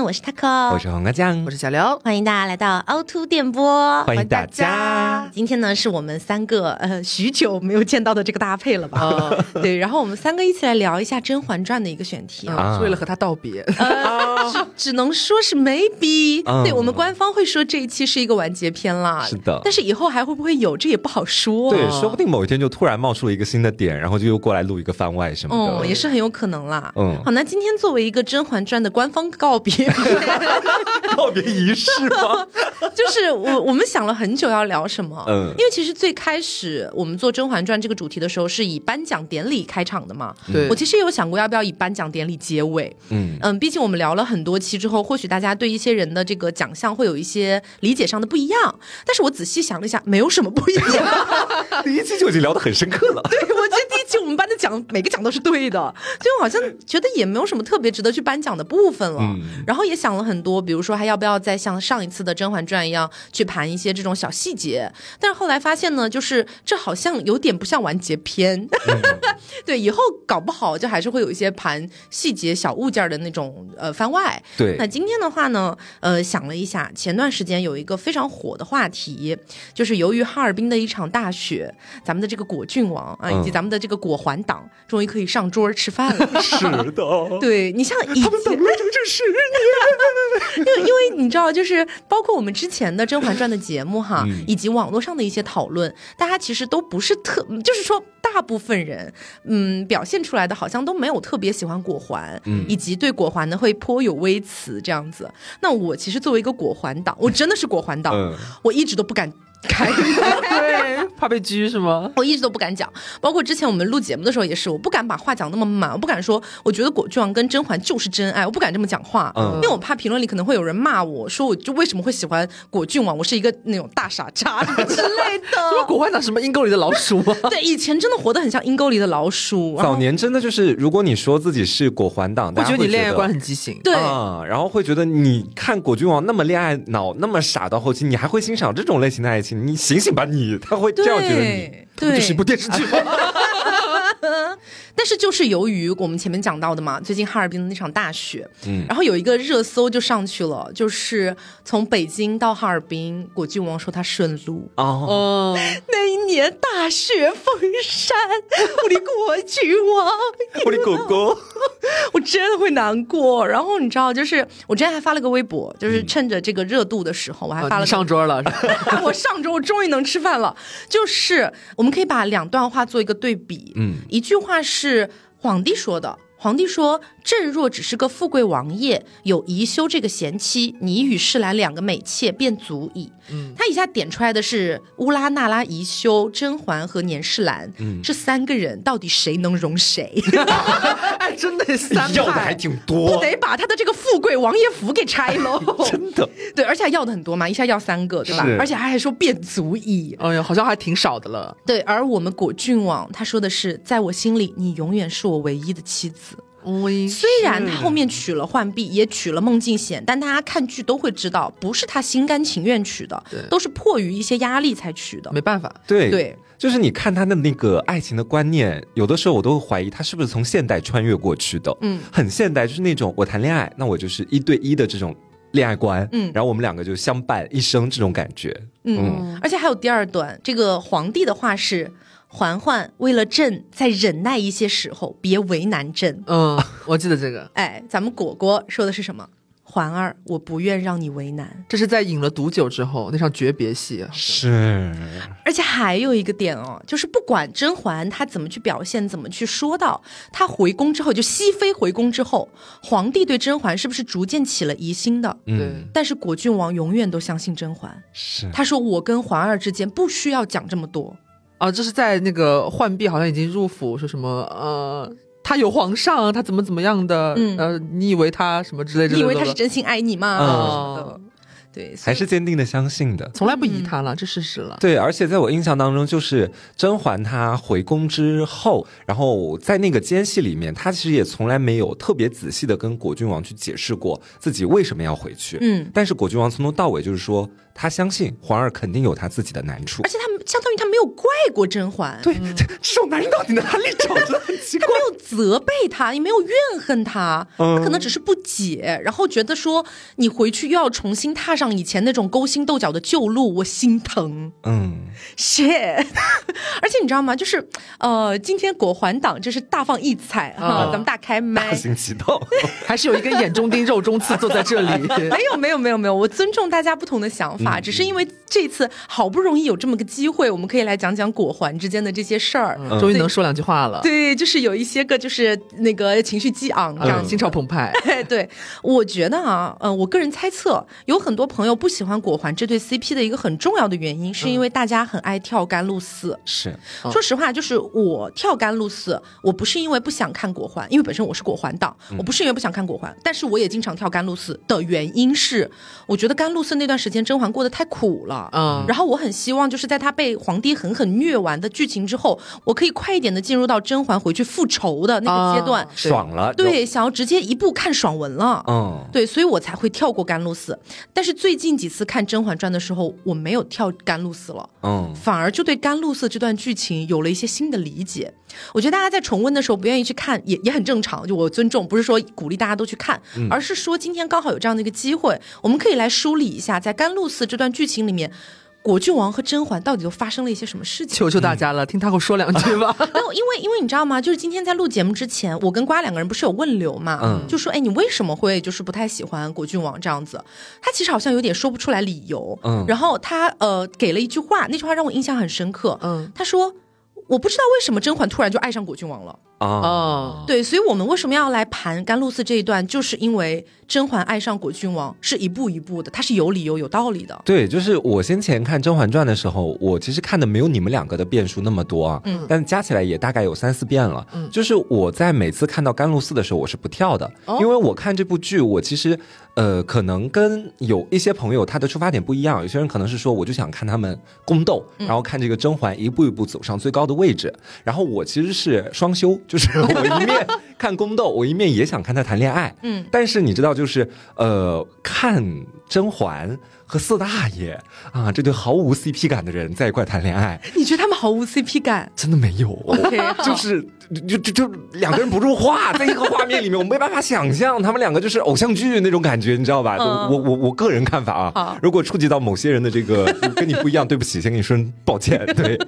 们，我是 taco，我是黄瓜酱，我是小刘，欢迎大家来到凹凸电波，欢迎大家。今天呢，是我们三个呃许久没有见到的这个搭配了吧？对，然后我们三个一起来聊一下《甄嬛传》的一个选题啊，是为了和他道别，呃，只只能说是 maybe，对我们官方会说这一期是一个完结篇啦，是的，但是以后还会不会有，这也不好说，对，说不定某一天就突然冒出了一个新的点，然后就又过来录一个番外什么的，也是很有可能啦。嗯，好，那今天作为一个《甄嬛传》的官方告别。告别仪式吗？就是我我们想了很久要聊什么，嗯，因为其实最开始我们做《甄嬛传》这个主题的时候是以颁奖典礼开场的嘛，对，我其实有想过要不要以颁奖典礼结尾，嗯。嗯，毕竟我们聊了很多期之后，或许大家对一些人的这个奖项会有一些理解上的不一样，但是我仔细想了一下，没有什么不一样，第一期就已经聊得很深刻了，对我觉得第一期我们颁的奖每个奖都是对的，就好像觉得也没有什么特别值得去颁奖的部分了。然后也想了很多，比如说还要不要再像上一次的《甄嬛传》一样去盘一些这种小细节，但是后来发现呢，就是这好像有点不像完结篇。对，以后搞不好就还是会有一些盘细节小物件的那种呃番外。对，那今天的话呢，呃，想了一下，前段时间有一个非常火的话题，就是由于哈尔滨的一场大雪，咱们的这个果郡王啊，以及咱们的这个果环党，终于可以上桌吃饭了。是的，对你像以前。这十年，因 为因为你知道，就是包括我们之前的《甄嬛传》的节目哈，以及网络上的一些讨论，大家其实都不是特，就是说大部分人，嗯，表现出来的好像都没有特别喜欢果环，以及对果环呢会颇有微词这样子。那我其实作为一个果环党，我真的是果环党，我一直都不敢。开对，怕被拘是吗？我一直都不敢讲，包括之前我们录节目的时候也是，我不敢把话讲那么满，我不敢说，我觉得果郡王跟甄嬛就是真爱，我不敢这么讲话，嗯，因为我怕评论里可能会有人骂我说，我就为什么会喜欢果郡王，我是一个那种大傻叉之类的。什么果环党？什么阴沟里的老鼠吗？对，以前真的活得很像阴沟里的老鼠。早年真的就是，如果你说自己是果环党，我觉得你恋爱观很畸形。对，然后会觉得你看果郡王那么恋爱脑，那么傻，到后期你还会欣赏这种类型的爱情？你醒醒吧！你他会这样觉得你，这是一部电视剧。但是就是由于我们前面讲到的嘛，最近哈尔滨的那场大雪，嗯，然后有一个热搜就上去了，就是从北京到哈尔滨，果郡王说他顺路。哦，那一年大雪封山，我的果郡王，我的狗狗，我真的会难过。然后你知道，就是我之前还发了个微博，就是趁着这个热度的时候，我还发了上桌了，我上桌我终于能吃饭了。就是我们可以把两段话做一个对比，嗯，一句话是是皇帝说的。皇帝说：“朕若只是个富贵王爷，有宜修这个贤妻，你与世兰两个美妾便足矣。”嗯，他一下点出来的是乌拉那拉、宜修、甄嬛和年世兰，嗯，这三个人到底谁能容谁？哎，真的三要的还挺多，不得把他的这个富贵王爷府给拆喽？真的，对，而且还要的很多嘛，一下要三个，对吧？而且他还说便足矣。哎呀，好像还挺少的了。对，而我们果郡王他说的是，在我心里，你永远是我唯一的妻子。虽然他后面娶了浣碧，也娶了孟静娴，但大家看剧都会知道，不是他心甘情愿娶的，都是迫于一些压力才娶的，没办法。对对，就是你看他的那个爱情的观念，有的时候我都会怀疑他是不是从现代穿越过去的。嗯，很现代，就是那种我谈恋爱，那我就是一对一的这种恋爱观。嗯，然后我们两个就相伴一生这种感觉。嗯，而且还有第二段，这个皇帝的话是。嬛嬛为了朕再忍耐一些时候，别为难朕。嗯，我记得这个。哎，咱们果果说的是什么？嬛儿，我不愿让你为难。这是在饮了毒酒之后那场诀别戏。是。而且还有一个点哦，就是不管甄嬛她怎么去表现，怎么去说到她回宫之后，就熹妃回宫之后，皇帝对甄嬛是不是逐渐起了疑心的？嗯。但是果郡王永远都相信甄嬛。是。他说：“我跟嬛儿之间不需要讲这么多。”啊，这是在那个浣碧好像已经入府，说什么呃，他有皇上，他怎么怎么样的，嗯呃，你以为他什么之类的？你以为他是真心爱你吗？对，还是坚定的相信的，从来不疑他了，这事实了。对，而且在我印象当中，就是甄嬛她回宫之后，然后在那个间隙里面，她其实也从来没有特别仔细的跟果郡王去解释过自己为什么要回去。嗯，但是果郡王从头到尾就是说，他相信皇儿肯定有他自己的难处，而且他们。相当于他没有怪过甄嬛，对，这这种男人到底哪里找？真的很奇怪。他没有责备他，也没有怨恨他，他可能只是不解，然后觉得说你回去又要重新踏上以前那种勾心斗角的旧路，我心疼。嗯，shit。而且你知道吗？就是呃，今天果环党就是大放异彩哈，咱们大开麦，大行其道，还是有一根眼中钉、肉中刺坐在这里。没有没有没有没有，我尊重大家不同的想法，只是因为这次好不容易有这么个机会，我们可以来讲讲果环之间的这些事儿，终于能说两句话了。对，就是有一些个就是那个情绪激昂，这样心潮澎湃。对，我觉得啊，嗯，我个人猜测，有很多朋友不喜欢果环这对 CP 的一个很重要的原因，是因为大家很爱跳甘露寺。是，说实话，就是我跳甘露寺，我不是因为不想看果环，因为本身我是果环党，我不是因为不想看果环，但是我也经常跳甘露寺的原因是，我觉得甘露寺那段时间甄嬛过得太苦了，嗯，然后我很希望就是在她被皇帝狠狠虐完的剧情之后，我可以快一点的进入到甄嬛回去复仇的那个阶段，爽了，对，想要直接一步看爽文了，嗯，对，所以我才会跳过甘露寺，但是最近几次看《甄嬛传》的时候，我没有跳甘露寺了，嗯，反而就对甘露寺这段剧情有了一些新的理解。我觉得大家在重温的时候不愿意去看，也也很正常，就我尊重，不是说鼓励大家都去看，而是说今天刚好有这样的一个机会，我们可以来梳理一下，在甘露寺这段剧情里面。果郡王和甄嬛到底都发生了一些什么事情？求求大家了，听他给我说两句吧。没有，因为因为你知道吗？就是今天在录节目之前，我跟瓜两个人不是有问刘嘛？嗯，就说哎，你为什么会就是不太喜欢果郡王这样子？他其实好像有点说不出来理由。嗯，然后他呃给了一句话，那句话让我印象很深刻。嗯，他说我不知道为什么甄嬛突然就爱上果郡王了。啊，对，所以我们为什么要来盘甘露寺这一段？就是因为。甄嬛爱上果郡王是一步一步的，它是有理由、有道理的。对，就是我先前看《甄嬛传》的时候，我其实看的没有你们两个的变数那么多啊，嗯，但加起来也大概有三四遍了。嗯，就是我在每次看到甘露寺的时候，我是不跳的，因为我看这部剧，我其实呃，可能跟有一些朋友他的出发点不一样。有些人可能是说，我就想看他们宫斗，然后看这个甄嬛一步一步走上最高的位置。然后我其实是双修，就是 我一面看宫斗，我一面也想看他谈恋爱。嗯，但是你知道。就是呃，看甄嬛和四大爷啊，这对毫无 CP 感的人在一块谈恋爱，你觉得他们毫无 CP 感？真的没有，就是。就就就两个人不入画，在一个画面里面，我没办法想象他们两个就是偶像剧那种感觉，你知道吧？我我我个人看法啊，如果触及到某些人的这个跟你不一样，对不起，先跟你说抱歉。对，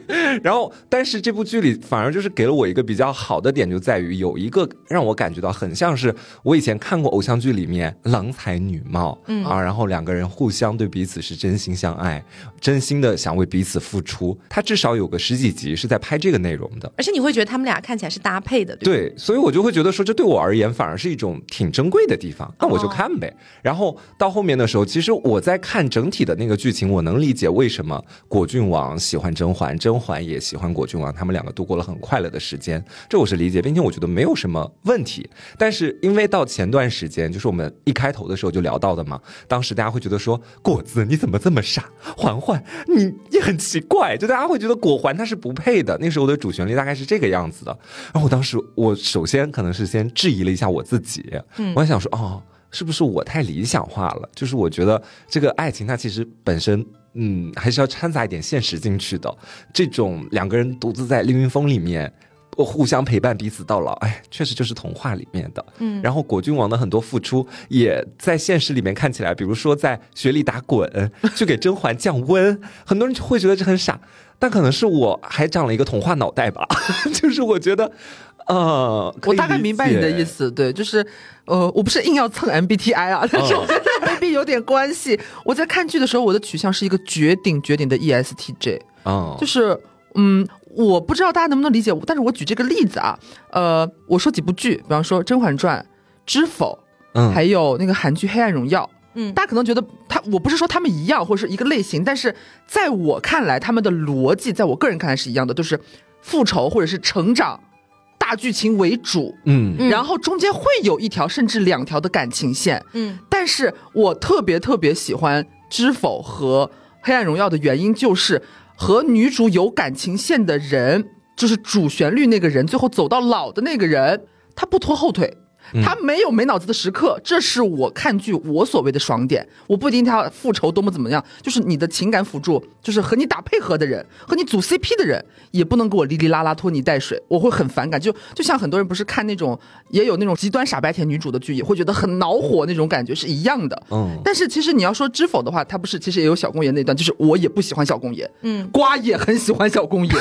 然后但是这部剧里反而就是给了我一个比较好的点，就在于有一个让我感觉到很像是我以前看过偶像剧里面郎才女貌啊，然后两个人互相对彼此是真心相爱，真心的想为彼此付出。他至少有个十几集是在拍这个内容的，而且你会觉得他们俩看起来。是搭配的，对，所以我就会觉得说，这对我而言反而是一种挺珍贵的地方。那我就看呗。然后到后面的时候，其实我在看整体的那个剧情，我能理解为什么果郡王喜欢甄嬛，甄嬛也喜欢果郡王，他们两个度过了很快乐的时间，这我是理解，并且我觉得没有什么问题。但是因为到前段时间，就是我们一开头的时候就聊到的嘛，当时大家会觉得说，果子你怎么这么傻？嬛嬛你也很奇怪，就大家会觉得果环他是不配的。那时候的主旋律大概是这个样子的。然后我当时，我首先可能是先质疑了一下我自己，嗯，我想说，哦，是不是我太理想化了？就是我觉得这个爱情它其实本身，嗯，还是要掺杂一点现实进去的。这种两个人独自在凌云峰里面，互相陪伴彼此到老，哎，确实就是童话里面的。嗯，然后果郡王的很多付出，也在现实里面看起来，比如说在雪里打滚，去给甄嬛降温，很多人就会觉得这很傻。但可能是我还长了一个童话脑袋吧，就是我觉得，呃，我大概明白你的意思，对，就是，呃，我不是硬要蹭 MBTI 啊，但是我觉得未必有点关系。我在看剧的时候，我的取向是一个绝顶绝顶的 ESTJ，啊，就是，嗯，我不知道大家能不能理解我，但是我举这个例子啊，呃，我说几部剧，比方说《甄嬛传》《知否》，嗯，还有那个韩剧《黑暗荣耀》。嗯，大家可能觉得他，我不是说他们一样或者是一个类型，但是在我看来，他们的逻辑在我个人看来是一样的，就是复仇或者是成长，大剧情为主，嗯，然后中间会有一条甚至两条的感情线，嗯，但是我特别特别喜欢《知否》和《黑暗荣耀》的原因就是和女主有感情线的人，就是主旋律那个人，最后走到老的那个人，他不拖后腿。他没有没脑子的时刻，这是我看剧我所谓的爽点。我不一定他复仇多么怎么样，就是你的情感辅助，就是和你打配合的人，和你组 CP 的人，也不能给我哩哩啦啦拖泥带水，我会很反感。就就像很多人不是看那种也有那种极端傻白甜女主的剧，也会觉得很恼火那种感觉是一样的。嗯，但是其实你要说知否的话，他不是其实也有小公爷那段，就是我也不喜欢小公爷，嗯，瓜也很喜欢小公爷。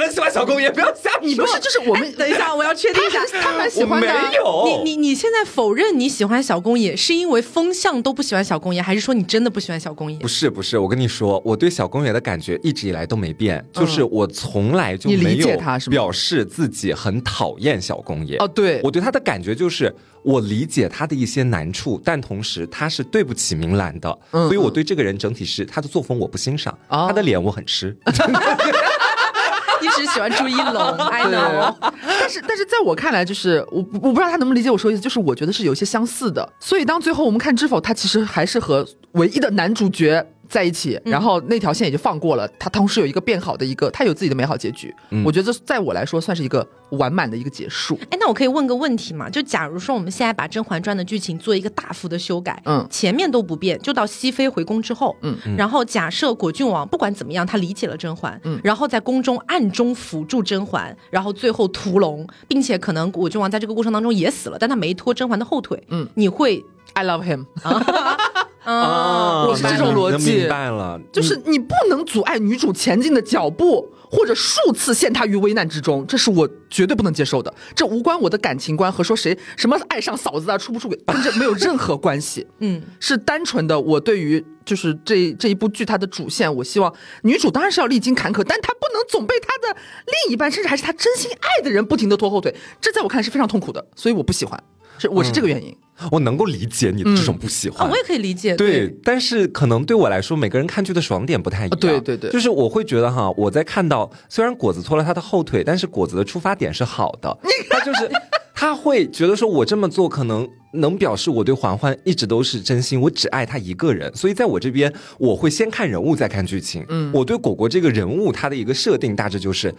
很喜欢小公爷，不要瞎你不是，就是我们等一下，我要确定一下，他蛮喜欢的。没有，你你你现在否认你喜欢小公爷，是因为风向都不喜欢小公爷，还是说你真的不喜欢小公爷？不是不是，我跟你说，我对小公爷的感觉一直以来都没变，就是我从来就没有表示自己很讨厌小公爷。哦，对，我对他的感觉就是我理解他的一些难处，但同时他是对不起明兰的，所以我对这个人整体是他的作风我不欣赏，他的脸我很吃。一直喜欢朱一龙，I know。但是，但是在我看来，就是我我不知道他能不能理解我说的意思，就是我觉得是有一些相似的。所以，当最后我们看《知否》，他其实还是和唯一的男主角。在一起，然后那条线也就放过了。他同时有一个变好的一个，他有自己的美好结局。我觉得在我来说算是一个完满的一个结束。哎，那我可以问个问题嘛？就假如说我们现在把《甄嬛传》的剧情做一个大幅的修改，嗯，前面都不变，就到熹妃回宫之后，嗯，然后假设果郡王不管怎么样，他理解了甄嬛，嗯，然后在宫中暗中辅助甄嬛，然后最后屠龙，并且可能果郡王在这个过程当中也死了，但他没拖甄嬛的后腿，嗯，你会 I love him。啊，我是这种逻辑，明白了，就是你不能阻碍女主前进的脚步，或者数次陷她于危难之中，这是我绝对不能接受的。这无关我的感情观和说谁什么爱上嫂子啊出不出轨，跟这没有任何关系。嗯，是单纯的我对于就是这这一部剧它的主线，我希望女主当然是要历经坎坷，但她不能总被她的另一半，甚至还是她真心爱的人不停的拖后腿，这在我看来是非常痛苦的，所以我不喜欢。是，我是这个原因。我能够理解你的这种不喜欢，我也可以理解。对，但是可能对我来说，每个人看剧的爽点不太一样。对对对，就是我会觉得哈，我在看到虽然果子拖了他的后腿，但是果子的出发点是好的。他就是 他会觉得说，我这么做可能能表示我对嬛嬛一直都是真心，我只爱他一个人。所以在我这边，我会先看人物，再看剧情。嗯，我对果果这个人物，他的一个设定大致就是。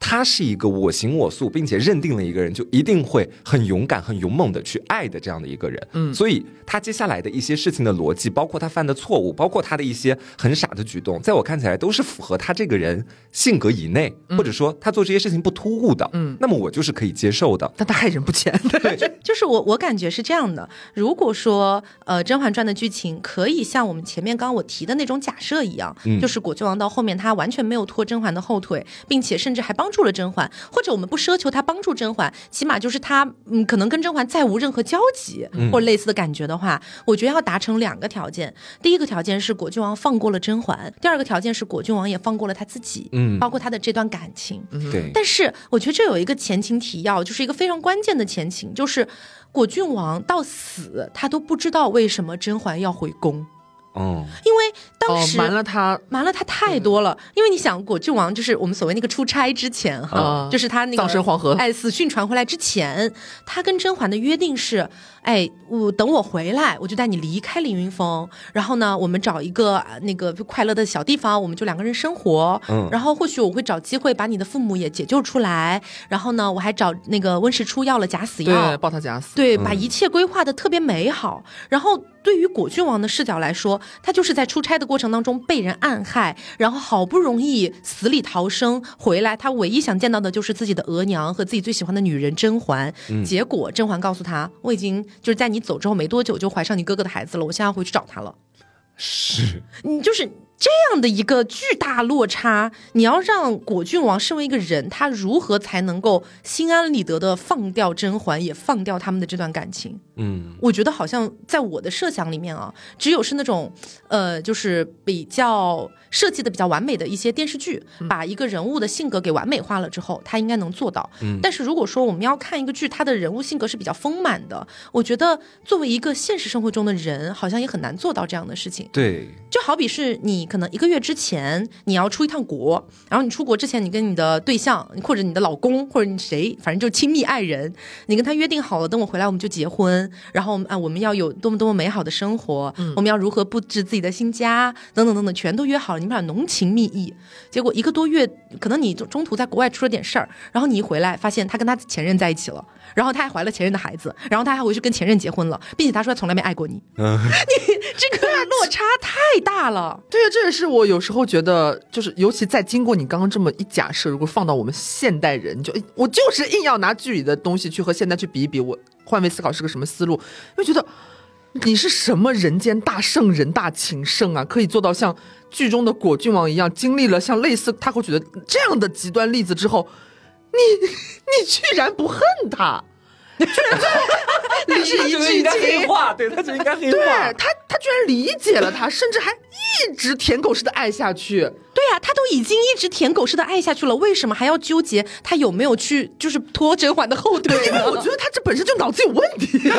他是一个我行我素，并且认定了一个人就一定会很勇敢、很勇猛的去爱的这样的一个人。嗯，所以他接下来的一些事情的逻辑，包括他犯的错误，包括他的一些很傻的举动，在我看起来都是符合他这个人性格以内，或者说他做这些事情不突兀的。嗯，那么我就是可以接受的。但他害人不浅。对，就是我我感觉是这样的。如果说呃《甄嬛传》的剧情可以像我们前面刚刚我提的那种假设一样，就是果郡王到后面他完全没有拖甄嬛的后腿，并且甚至还帮。助了甄嬛，或者我们不奢求他帮助甄嬛，起码就是他嗯，可能跟甄嬛再无任何交集，或者类似的感觉的话，我觉得要达成两个条件。第一个条件是果郡王放过了甄嬛，第二个条件是果郡王也放过了他自己，嗯，包括他的这段感情。对。但是我觉得这有一个前情提要，就是一个非常关键的前情，就是果郡王到死他都不知道为什么甄嬛要回宫。哦，因为当时瞒了他，瞒了他太多了。因为你想，果郡王就是我们所谓那个出差之前哈，就是他那个葬身黄河，哎，死讯传回来之前，他跟甄嬛的约定是，哎，我等我回来，我就带你离开凌云峰，然后呢，我们找一个那个快乐的小地方，我们就两个人生活。嗯，然后或许我会找机会把你的父母也解救出来，然后呢，我还找那个温实初要了假死药，对，抱他假死，对，把一切规划的特别美好，然后。对于果郡王的视角来说，他就是在出差的过程当中被人暗害，然后好不容易死里逃生回来，他唯一想见到的就是自己的额娘和自己最喜欢的女人甄嬛。嗯结果甄嬛告诉他，我已经就是在你走之后没多久就怀上你哥哥的孩子了，我现在要回去找他了。是你就是。这样的一个巨大落差，你要让果郡王身为一个人，他如何才能够心安理得的放掉甄嬛，也放掉他们的这段感情？嗯，我觉得好像在我的设想里面啊，只有是那种，呃，就是比较设计的比较完美的一些电视剧，把一个人物的性格给完美化了之后，他应该能做到。嗯，但是如果说我们要看一个剧，他的人物性格是比较丰满的，我觉得作为一个现实生活中的人，好像也很难做到这样的事情。对，就好比是你。可能一个月之前你要出一趟国，然后你出国之前，你跟你的对象或者你的老公或者你谁，反正就亲密爱人，你跟他约定好了，等我回来我们就结婚。婚，然后啊我们要有多么多么美好的生活，我们要如何布置自己的新家，等等等等，全都约好了，你们俩浓情蜜意。结果一个多月，可能你中途在国外出了点事儿，然后你一回来发现他跟他前任在一起了。然后他还怀了前任的孩子，然后他还回去跟前任结婚了，并且他说她从来没爱过你。嗯，你这个落差太大了。对啊，这也是我有时候觉得，就是尤其在经过你刚刚这么一假设，如果放到我们现代人，就我就是硬要拿剧里的东西去和现代去比一比，我换位思考是个什么思路？就觉得你是什么人间大圣人大情圣啊，可以做到像剧中的果郡王一样，经历了像类似他会举的这样的极端例子之后。你你居然不恨他，你居然说，你是一句黑话，对他就应该黑话。对他，他居然理解了他，甚至还一直舔狗式的爱下去。对呀，他都已经一直舔狗式的爱下去了，为什么还要纠结他有没有去就是拖甄嬛的后腿？因为我觉得他这本身就脑子有问题。就一个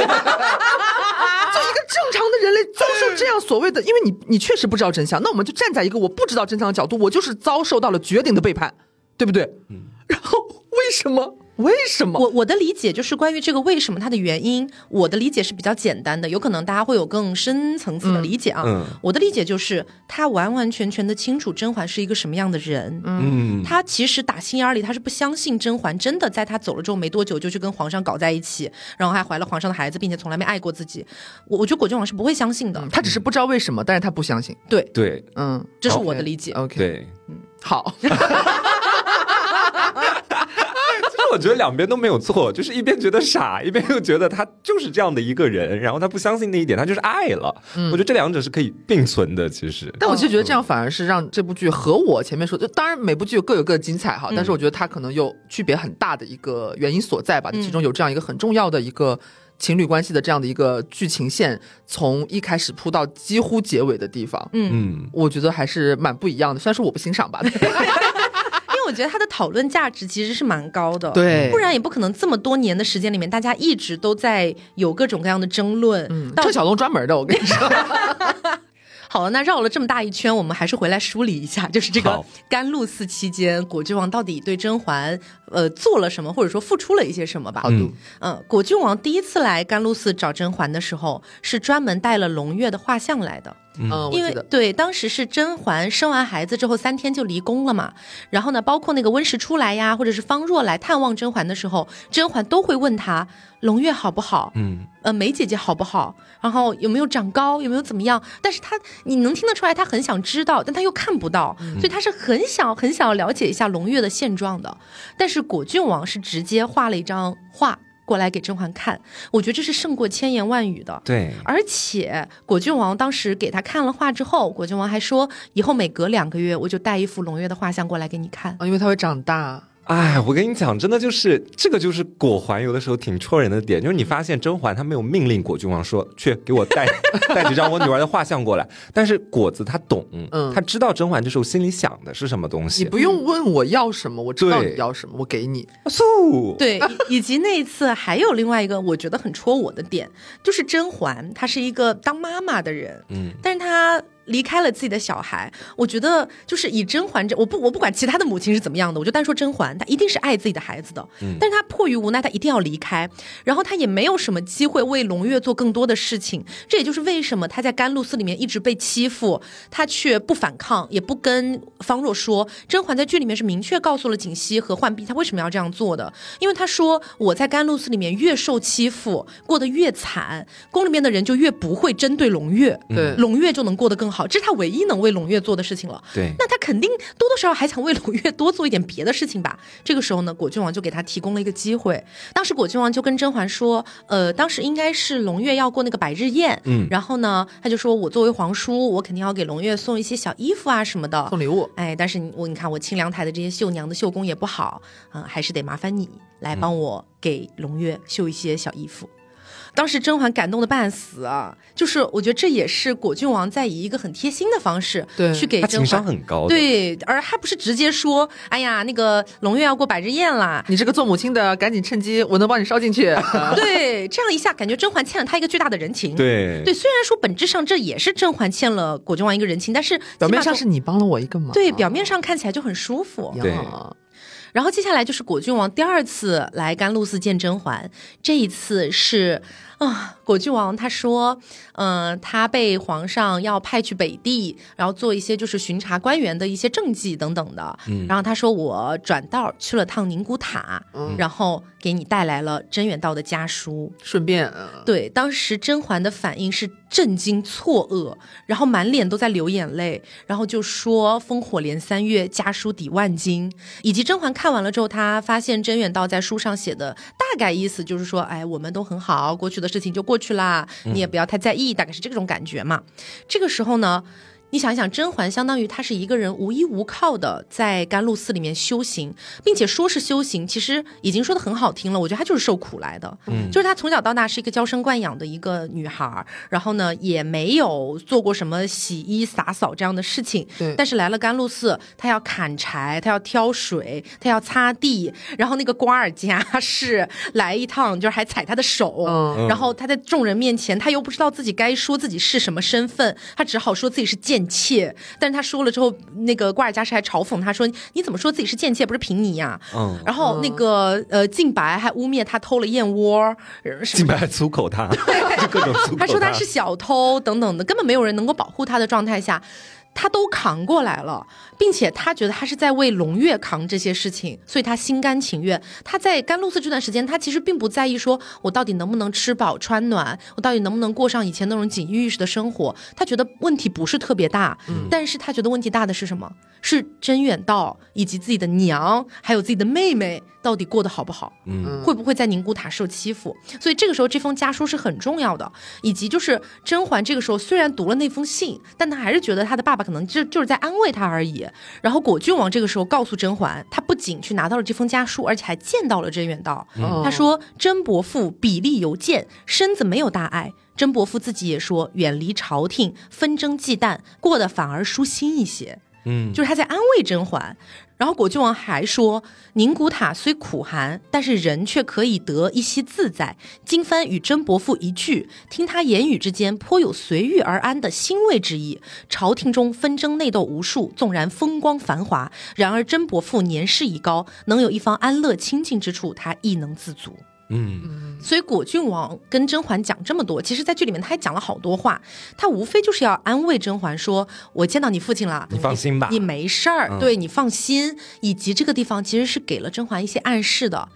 正常的人类遭受这样所谓的，因为你你确实不知道真相，那我们就站在一个我不知道真相的角度，我就是遭受到了绝顶的背叛，对不对？嗯，然后。为什么？为什么？我我的理解就是关于这个为什么它的原因，我的理解是比较简单的，有可能大家会有更深层次的理解啊。嗯，我的理解就是他完完全全的清楚甄嬛是一个什么样的人。嗯，他其实打心眼里他是不相信甄嬛真的在他走了之后没多久就去跟皇上搞在一起，然后还怀了皇上的孩子，并且从来没爱过自己。我我觉得果郡王是不会相信的，他只是不知道为什么，但是他不相信。对对，嗯，这是我的理解。OK，对，嗯，好。我觉得两边都没有错，就是一边觉得傻，一边又觉得他就是这样的一个人，然后他不相信那一点，他就是爱了。我觉得这两者是可以并存的，其实。但我其实觉得这样反而是让这部剧和我前面说，就当然每部剧各有各的精彩哈，但是我觉得它可能有区别很大的一个原因所在吧。其中有这样一个很重要的一个情侣关系的这样的一个剧情线，从一开始铺到几乎结尾的地方，嗯，我觉得还是蛮不一样的。虽然说我不欣赏吧。我觉得他的讨论价值其实是蛮高的，对，不然也不可能这么多年的时间里面，大家一直都在有各种各样的争论。嗯，郑晓龙专门的，我跟你说。好了，那绕了这么大一圈，我们还是回来梳理一下，就是这个甘露寺期间，果郡王到底对甄嬛呃做了什么，或者说付出了一些什么吧？嗯嗯，果郡王第一次来甘露寺找甄嬛的时候，是专门带了胧月的画像来的。嗯，因为对，当时是甄嬛生完孩子之后三天就离宫了嘛，然后呢，包括那个温实初来呀，或者是方若来探望甄嬛的时候，甄嬛都会问他胧月好不好，嗯，呃，梅姐姐好不好，然后有没有长高，有没有怎么样，但是他你能听得出来，他很想知道，但他又看不到，所以他是很想很想要了解一下胧月的现状的，但是果郡王是直接画了一张画。过来给甄嬛看，我觉得这是胜过千言万语的。对，而且果郡王当时给他看了画之后，果郡王还说，以后每隔两个月我就带一幅胧月的画像过来给你看，因为他会长大。哎，我跟你讲，真的就是这个，就是果环有的时候挺戳人的点，就是你发现甄嬛她没有命令果郡王说去给我带 带几张我女儿的画像过来，但是果子他懂，嗯，他知道甄嬛这时候心里想的是什么东西。你不用问我要什么，我知道你要什么，我给你。素对，以及那一次还有另外一个我觉得很戳我的点，就是甄嬛她是一个当妈妈的人，嗯，但是她。离开了自己的小孩，我觉得就是以甄嬛这，我不我不管其他的母亲是怎么样的，我就单说甄嬛，她一定是爱自己的孩子的，嗯，但是她迫于无奈，她一定要离开，然后她也没有什么机会为胧月做更多的事情，这也就是为什么她在甘露寺里面一直被欺负，她却不反抗，也不跟方若说。甄嬛在剧里面是明确告诉了锦汐和浣碧，她为什么要这样做的，因为她说我在甘露寺里面越受欺负，过得越惨，宫里面的人就越不会针对胧月，对，胧月就能过得更好。好，这是他唯一能为胧月做的事情了。对，那他肯定多多少少还想为胧月多做一点别的事情吧？这个时候呢，果郡王就给他提供了一个机会。当时果郡王就跟甄嬛说：“呃，当时应该是胧月要过那个百日宴，嗯，然后呢，他就说我作为皇叔，我肯定要给胧月送一些小衣服啊什么的，送礼物。哎，但是我你看我清凉台的这些绣娘的绣工也不好，嗯，还是得麻烦你来帮我给胧月绣一些小衣服。”当时甄嬛感动的半死啊，就是我觉得这也是果郡王在以一个很贴心的方式，对，去给甄嬛，情商很高，对，而还不是直接说，哎呀，那个胧月要过百日宴啦，你这个做母亲的，赶紧趁机，我能帮你捎进去。对，这样一下感觉甄嬛欠了他一个巨大的人情。对，对，虽然说本质上这也是甄嬛欠了果郡王一个人情，但是表面上是你帮了我一个忙，对，表面上看起来就很舒服。对。然后接下来就是果郡王第二次来甘露寺见甄嬛，这一次是。啊，果郡王他说，嗯，他被皇上要派去北地，然后做一些就是巡查官员的一些政绩等等的。嗯，然后他说我转道去了趟宁古塔，嗯，然后给你带来了甄远道的家书，顺便，对，当时甄嬛的反应是震惊错愕，然后满脸都在流眼泪，然后就说烽火连三月，家书抵万金，以及甄嬛看完了之后，她发现甄远道在书上写的大概意思就是说，哎，我们都很好，过去的。事情就过去啦，你也不要太在意，大概是这种感觉嘛。这个时候呢。你想一想，甄嬛相当于她是一个人无依无靠的在甘露寺里面修行，并且说是修行，其实已经说的很好听了。我觉得她就是受苦来的，嗯，就是她从小到大是一个娇生惯养的一个女孩，然后呢也没有做过什么洗衣洒扫这样的事情，对。但是来了甘露寺，她要砍柴，她要挑水，她要擦地，然后那个瓜尔佳是来一趟，就是还踩她的手，然后她在众人面前，她又不知道自己该说自己是什么身份，她只好说自己是贱。妾，但是他说了之后，那个瓜尔佳氏还嘲讽他说：“你怎么说自己是贱妾，不是平尼呀？”嗯，然后那个呃，静白还污蔑他偷了燕窝，静白还粗口他，就各种粗口他说他是小偷等等的，根本没有人能够保护他的状态下。他都扛过来了，并且他觉得他是在为龙月扛这些事情，所以他心甘情愿。他在甘露寺这段时间，他其实并不在意说我到底能不能吃饱穿暖，我到底能不能过上以前那种锦衣玉食的生活。他觉得问题不是特别大，但是他觉得问题大的是什么？是甄远道以及自己的娘，还有自己的妹妹。到底过得好不好？嗯，会不会在宁古塔受欺负？所以这个时候这封家书是很重要的，以及就是甄嬛这个时候虽然读了那封信，但她还是觉得她的爸爸可能就就是在安慰他而已。然后果郡王这个时候告诉甄嬛，他不仅去拿到了这封家书，而且还见到了甄远道。他说甄伯父比例尤健，身子没有大碍。甄伯父自己也说，远离朝廷纷争忌惮，过得反而舒心一些。嗯，就是他在安慰甄嬛。然后果郡王还说，宁古塔虽苦寒，但是人却可以得一息自在。金帆与甄伯父一聚，听他言语之间颇有随遇而安的欣慰之意。朝廷中纷争内斗无数，纵然风光繁华，然而甄伯父年事已高，能有一方安乐清静之处，他亦能自足。嗯，所以果郡王跟甄嬛讲这么多，其实，在剧里面他还讲了好多话，他无非就是要安慰甄嬛，说我见到你父亲了，你放心吧，你没事儿，对你放心。以及这个地方其实是给了甄嬛一些暗示的。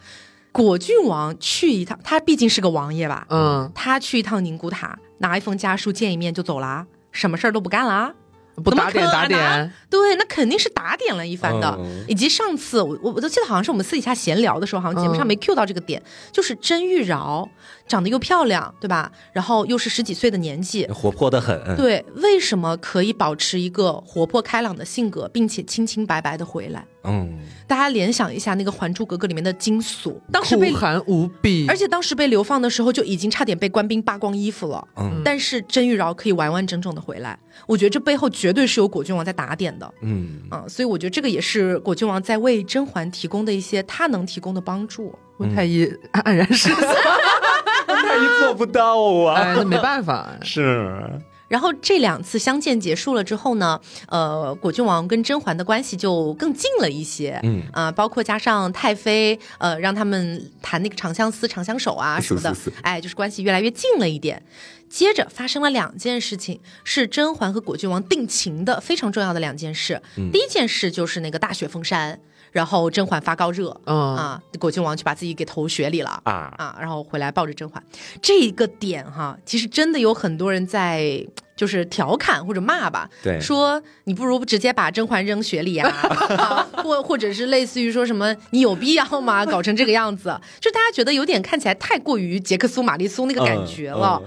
果郡王去一趟，他毕竟是个王爷吧，嗯，他去一趟宁古塔，拿一封家书见一面就走了，什么事儿都不干了。不打点打点，对，那肯定是打点了一番的。以及上次我我我都记得好像是我们私底下闲聊的时候，好像节目上没 Q 到这个点，就是甄玉娆长得又漂亮，对吧？然后又是十几岁的年纪，活泼的很。对，为什么可以保持一个活泼开朗的性格，并且清清白白的回来？嗯，大家联想一下那个《还珠格格》里面的金锁，当时被寒无比，而且当时被流放的时候就已经差点被官兵扒光衣服了。嗯，但是甄玉娆可以完完整整的回来，我觉得这背后绝对是有果郡王在打点的。嗯。啊，所以我觉得这个也是果郡王在为甄嬛提供的一些他能提供的帮助。温太医黯然失色，温太医做不到啊，那没办法，是。然后这两次相见结束了之后呢，呃，果郡王跟甄嬛的关系就更近了一些，嗯啊，包括加上太妃，呃，让他们谈那个长相思、长相守啊什么的，哎，就是关系越来越近了一点。接着发生了两件事情，是甄嬛和果郡王定情的非常重要的两件事。第一件事就是那个大雪封山。然后甄嬛发高热，啊，果郡王就把自己给投雪里了，啊。啊，然后回来抱着甄嬛，这个点哈，其实真的有很多人在就是调侃或者骂吧，对，说你不如直接把甄嬛扔雪里 啊，或或者是类似于说什么你有必要吗？搞成这个样子，就大家觉得有点看起来太过于杰克苏玛丽苏那个感觉了。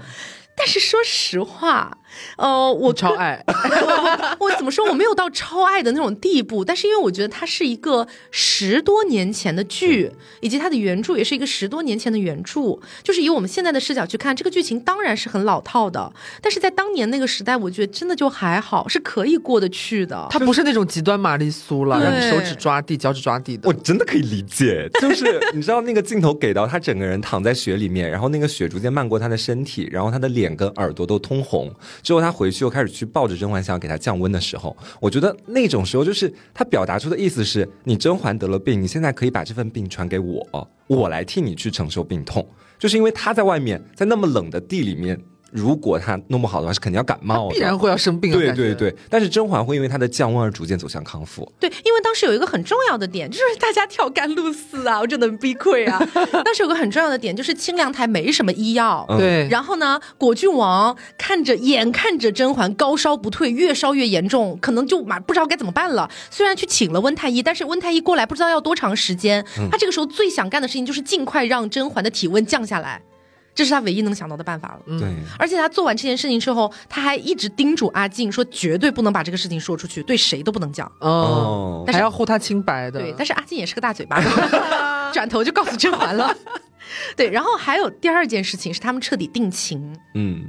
但是说实话，呃，我超爱，我怎么说？我没有到超爱的那种地步，但是因为我觉得它是一个十多年前的剧，以及它的原著也是一个十多年前的原著，就是以我们现在的视角去看这个剧情，当然是很老套的。但是在当年那个时代，我觉得真的就还好，是可以过得去的。它不是那种极端玛丽苏了，让你手指抓地、脚趾抓地的。我真的可以理解，就是你知道那个镜头给到他整个人躺在雪里面，然后那个雪逐渐漫过他的身体，然后他的脸。脸跟耳朵都通红，之后他回去又开始去抱着甄嬛，想要给她降温的时候，我觉得那种时候就是他表达出的意思是：你甄嬛得了病，你现在可以把这份病传给我，我来替你去承受病痛。就是因为他在外面，在那么冷的地里面。如果他弄不好的话，是肯定要感冒，必然会要生病。对对对，但是甄嬛会因为她的降温而逐渐走向康复。对，因为当时有一个很重要的点，就是大家跳甘露寺啊，我真的很崩溃啊。当时有个很重要的点，就是清凉台没什么医药。对。然后呢，果郡王看着眼看着甄嬛高烧不退，越烧越严重，可能就马不知道该怎么办了。虽然去请了温太医，但是温太医过来不知道要多长时间。他这个时候最想干的事情就是尽快让甄嬛的体温降下来。这是他唯一能想到的办法了。对，而且他做完这件事情之后，他还一直叮嘱阿静说，绝对不能把这个事情说出去，对谁都不能讲。哦，还要护他清白的。对，但是阿静也是个大嘴巴，转头就告诉甄嬛了。对，然后还有第二件事情是他们彻底定情，嗯，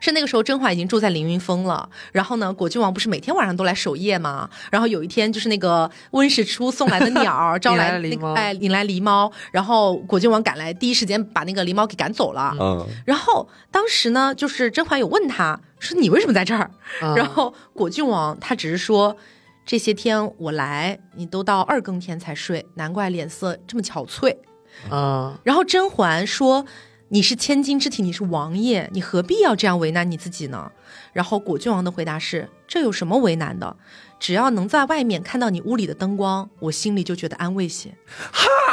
是那个时候甄嬛已经住在凌云峰了，然后呢，果郡王不是每天晚上都来守夜吗？然后有一天就是那个温实初送来的鸟 招来那个哎引来狸猫，然后果郡王赶来第一时间把那个狸猫给赶走了，嗯，然后当时呢就是甄嬛有问他说你为什么在这儿？然后果郡王他只是说这些天我来你都到二更天才睡，难怪脸色这么憔悴。嗯，然后甄嬛说：“你是千金之体，你是王爷，你何必要这样为难你自己呢？”然后果郡王的回答是：“这有什么为难的？”只要能在外面看到你屋里的灯光，我心里就觉得安慰些。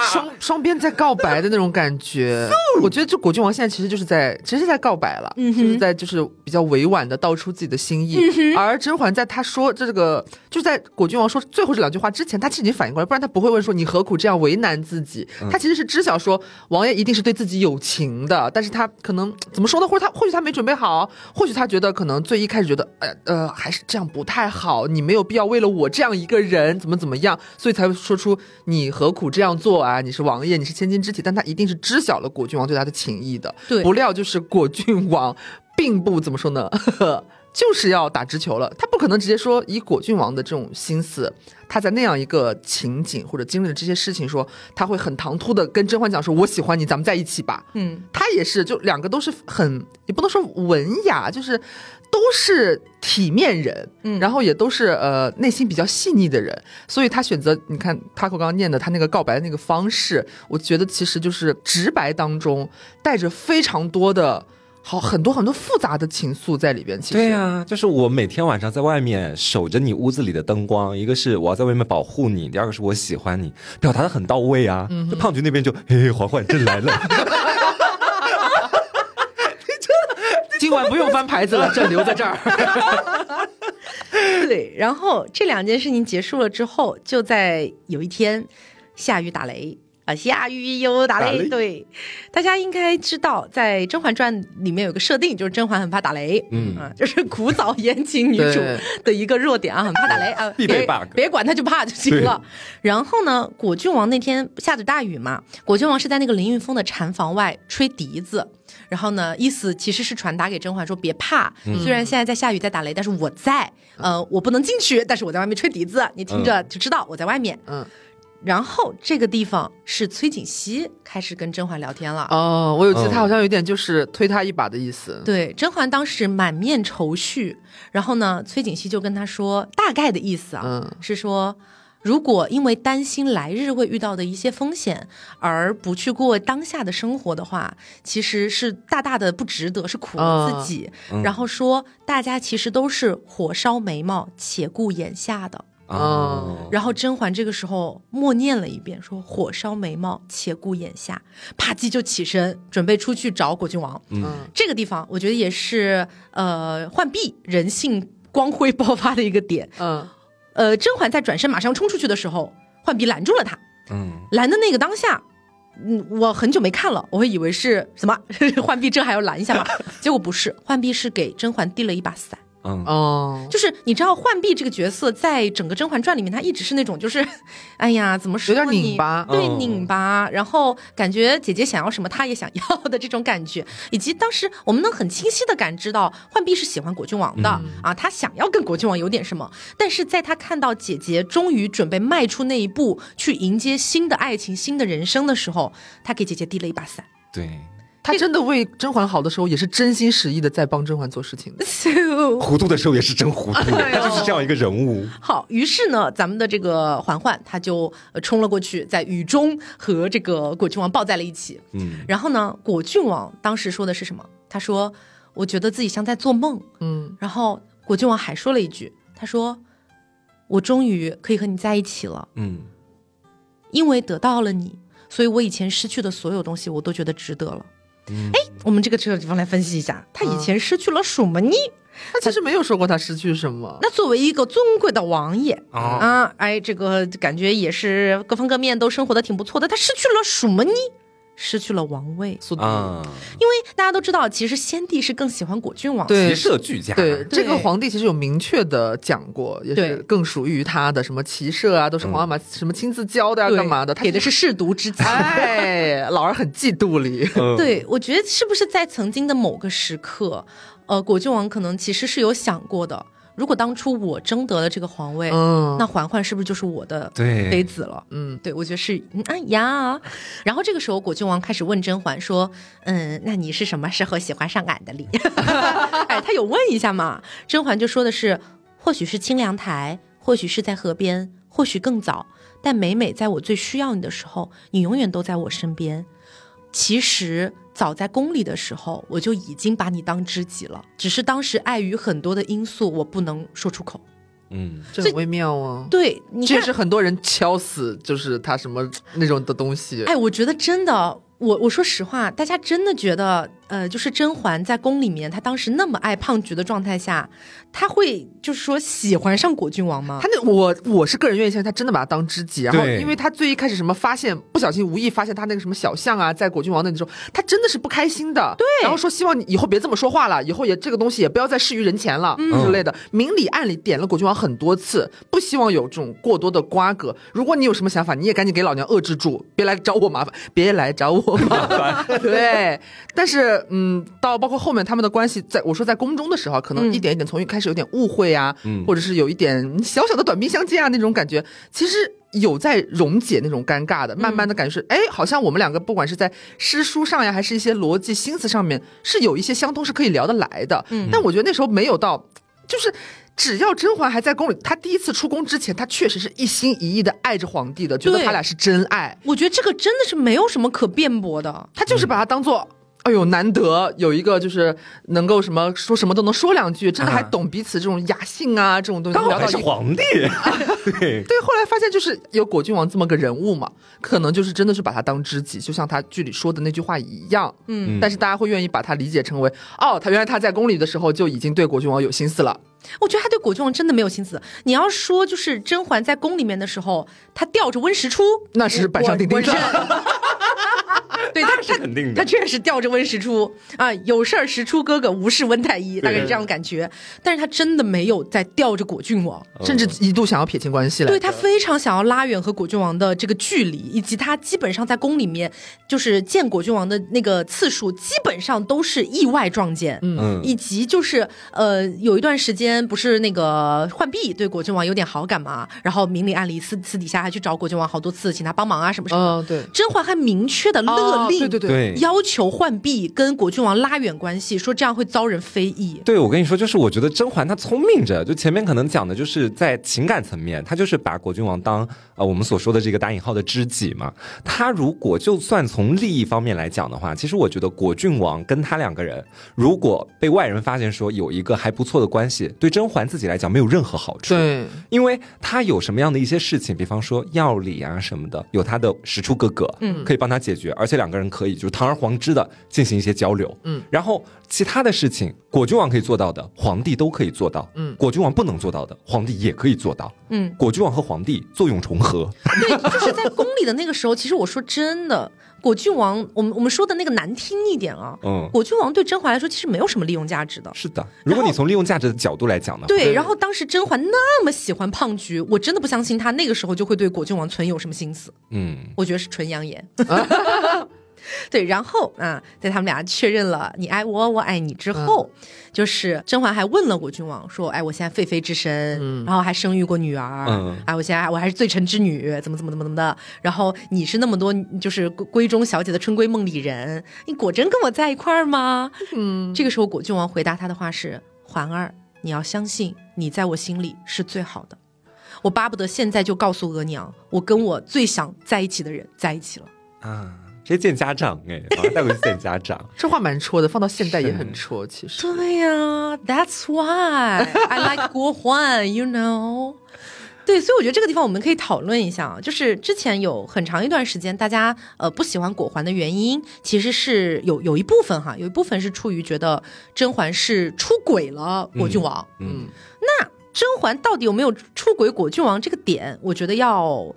双双边在告白的那种感觉。我觉得这果郡王现在其实就是在，其实在告白了，就是在就是比较委婉的道出自己的心意。而甄嬛在他说这个，就在果郡王说最后这两句话之前，他其实已经反应过来，不然他不会问说你何苦这样为难自己。他其实是知晓说王爷一定是对自己有情的，但是他可能怎么说呢？或者他或许他没准备好，或许他觉得可能最一开始觉得，呃呃，还是这样不太好，你没有必。要为了我这样一个人怎么怎么样，所以才会说出你何苦这样做啊？你是王爷，你是千金之体，但他一定是知晓了果郡王对他的情谊的。对，不料就是果郡王并不怎么说呢，就是要打直球了。他不可能直接说以果郡王的这种心思，他在那样一个情景或者经历了这些事情，说他会很唐突的跟甄嬛讲说：“我喜欢你，咱们在一起吧。”嗯，他也是，就两个都是很也不能说文雅，就是。都是体面人，嗯，然后也都是呃内心比较细腻的人，所以他选择你看 Taco 刚刚念的他那个告白的那个方式，我觉得其实就是直白当中带着非常多的好很多很多复杂的情愫在里边。其实对呀，就是我每天晚上在外面守着你屋子里的灯光，一个是我要在外面保护你，第二个是我喜欢你，表达的很到位啊。就胖菊那边就嘿嘿缓缓朕来了。今晚不用翻牌子了，朕留在这儿。对，然后这两件事情结束了之后，就在有一天下雨打雷啊，下雨又打雷。对，大家应该知道，在《甄嬛传》里面有个设定，就是甄嬛很怕打雷，嗯啊，就是古早言情女主的一个弱点啊，很怕打雷啊，必备 bug，别管她就怕就行了。然后呢，果郡王那天下着大雨嘛，果郡王是在那个凌云峰的禅房外吹笛子。然后呢，意思其实是传达给甄嬛说别怕，虽然现在在下雨在打雷，但是我在，呃，我不能进去，但是我在外面吹笛子，你听着就知道我在外面。嗯，然后这个地方是崔槿汐开始跟甄嬛聊天了。哦，我有记得他好像有点就是推他一把的意思。对，甄嬛当时满面愁绪，然后呢，崔槿汐就跟他说大概的意思啊，是说。如果因为担心来日会遇到的一些风险而不去过当下的生活的话，其实是大大的不值得，是苦了自己。然后说大家其实都是火烧眉毛，且顾眼下的。哦。然后甄嬛这个时候默念了一遍，说火烧眉毛，且顾眼下，啪叽就起身准备出去找果郡王。嗯。这个地方我觉得也是呃浣碧人性光辉爆发的一个点。嗯。呃，甄嬛在转身马上冲出去的时候，浣碧拦住了她。嗯，拦的那个当下，嗯，我很久没看了，我会以为是什么 浣碧这还要拦一下吗？结果不是，浣碧是给甄嬛递了一把伞。嗯。哦，就是你知道浣碧这个角色，在整个《甄嬛传》里面，她一直是那种就是，哎呀，怎么说有点拧巴，对拧巴，然后感觉姐姐想要什么，她也想要的这种感觉，以及当时我们能很清晰的感知到浣碧是喜欢果郡王的。啊，她想要跟果郡王有点什么，但是在她看到姐姐终于准备迈出那一步去迎接新的爱情、新的人生的时候，她给姐姐递了一把伞。对。他真的为甄嬛好的时候，也是真心实意的在帮甄嬛做事情的。糊涂的时候也是真糊涂，他就是这样一个人物。好，于是呢，咱们的这个嬛嬛，他就冲了过去，在雨中和这个果郡王抱在了一起。嗯，然后呢，果郡王当时说的是什么？他说：“我觉得自己像在做梦。”嗯，然后果郡王还说了一句：“他说，我终于可以和你在一起了。”嗯，因为得到了你，所以我以前失去的所有东西，我都觉得值得了。哎，我们这个这个地方来分析一下，他以前失去了什么呢？他其实没有说过他失去什么。那作为一个尊贵的王爷啊，哎，这个感觉也是各方各面都生活的挺不错的。他失去了什么呢？失去了王位，啊，因为大家都知道，其实先帝是更喜欢果郡王，骑射俱佳。对，这个皇帝其实有明确的讲过，也是更属于他的，什么骑射啊，都是皇阿玛什么亲自教的啊，干嘛的？他给的是舐犊之妻，哎，老儿很嫉妒你。对，我觉得是不是在曾经的某个时刻，呃，果郡王可能其实是有想过的。如果当初我争得了这个皇位，那嬛嬛是不是就是我的妃子了？嗯，对，我觉得是。哎呀，然后这个时候果郡王开始问甄嬛说：“嗯，那你是什么时候喜欢上俺的哩？” 哎，他有问一下嘛？甄嬛就说的是：“或许是清凉台，或许是在河边，或许更早，但每每在我最需要你的时候，你永远都在我身边。”其实早在宫里的时候，我就已经把你当知己了，只是当时碍于很多的因素，我不能说出口。嗯，这很微妙啊。对，这是很多人敲死，就是他什么那种的东西。哎，我觉得真的。我我说实话，大家真的觉得，呃，就是甄嬛在宫里面，她当时那么爱胖菊的状态下，她会就是说喜欢上果郡王吗？她那我我是个人愿意相信，她真的把他当知己。然后，因为她最一开始什么发现，不小心无意发现他那个什么小象啊，在果郡王那里时候，她真的是不开心的。对，然后说希望你以后别这么说话了，以后也这个东西也不要再示于人前了之类的，明里暗里点了果郡王很多次，不希望有这种过多的瓜葛。如果你有什么想法，你也赶紧给老娘遏制住，别来找我麻烦，别来找我。麻烦 对，但是嗯，到包括后面他们的关系，在我说在宫中的时候，可能一点一点从一开始有点误会啊，或者是有一点小小的短兵相接啊那种感觉，其实有在溶解那种尴尬的，慢慢的感觉是，哎，好像我们两个不管是在诗书上呀，还是一些逻辑心思上面，是有一些相通，是可以聊得来的。嗯，但我觉得那时候没有到，就是。只要甄嬛还在宫里，她第一次出宫之前，她确实是一心一意的爱着皇帝的，觉得他俩是真爱。我觉得这个真的是没有什么可辩驳的，她就是把他当做。哎呦，难得有一个就是能够什么说什么都能说两句，真的还懂彼此这种雅兴啊，这种东西。刚好是皇帝，对 对。后来发现就是有果郡王这么个人物嘛，可能就是真的是把他当知己，就像他剧里说的那句话一样。嗯。但是大家会愿意把他理解成为，哦，他原来他在宫里的时候就已经对果郡王有心思了。我觉得他对果郡王真的没有心思。你要说就是甄嬛在宫里面的时候，他吊着温实初，那是板上钉钉的。肯定的，他确实吊着温实初啊，有事儿实初哥哥，无视温太医，大概是这样的感觉。但是他真的没有在吊着果郡王，甚至一度想要撇清关系了。对他非常想要拉远和果郡王的这个距离，以及他基本上在宫里面就是见果郡王的那个次数，基本上都是意外撞见。嗯，以及就是呃，有一段时间不是那个浣碧对果郡王有点好感嘛，然后明里暗里私私底下还去找果郡王好多次，请他帮忙啊什么什么。嗯，对。甄嬛还明确的勒令。对对对，要求浣碧跟果郡王拉远关系，说这样会遭人非议。对，我跟你说，就是我觉得甄嬛她聪明着，就前面可能讲的就是在情感层面，她就是把果郡王当呃我们所说的这个打引号的知己嘛。她如果就算从利益方面来讲的话，其实我觉得果郡王跟他两个人，如果被外人发现说有一个还不错的关系，对甄嬛自己来讲没有任何好处。对，因为他有什么样的一些事情，比方说药理啊什么的，有他的实初哥哥，嗯，可以帮他解决，而且两个人可以就是堂而皇之的进行一些交流，嗯，然后其他的事情果郡王可以做到的，皇帝都可以做到，嗯，果郡王不能做到的，皇帝也可以做到，嗯，果郡王和皇帝作用重合，对，就是在宫里的那个时候，其实我说真的，果郡王，我们我们说的那个难听一点啊，嗯，果郡王对甄嬛来说其实没有什么利用价值的，是的，如果你从利用价值的角度来讲呢，对，然后当时甄嬛那么喜欢胖菊，我真的不相信她那个时候就会对果郡王存有什么心思，嗯，我觉得是纯养眼。对，然后啊，在他们俩确认了你爱我，我爱你之后，就是甄嬛还问了果郡王说：“哎，我现在废妃之身，然后还生育过女儿，嗯哎，我现在我还是罪臣之女，怎么怎么怎么怎么的？然后你是那么多就是闺中小姐的春闺梦里人，你果真跟我在一块儿吗？”嗯，这个时候果郡王回答他的话是：“嬛儿，你要相信，你在我心里是最好的。我巴不得现在就告诉额娘，我跟我最想在一起的人在一起了。”啊。直接见家长哎，带回去见家长，这话蛮戳的，放到现代也很戳。其实对呀，That's why I like 郭焕，You know。对，所以我觉得这个地方我们可以讨论一下啊，就是之前有很长一段时间，大家呃不喜欢果环的原因，其实是有有一部分哈，有一部分是出于觉得甄嬛是出轨了果郡王。嗯，那甄嬛到底有没有出轨果郡王这个点，我觉得要。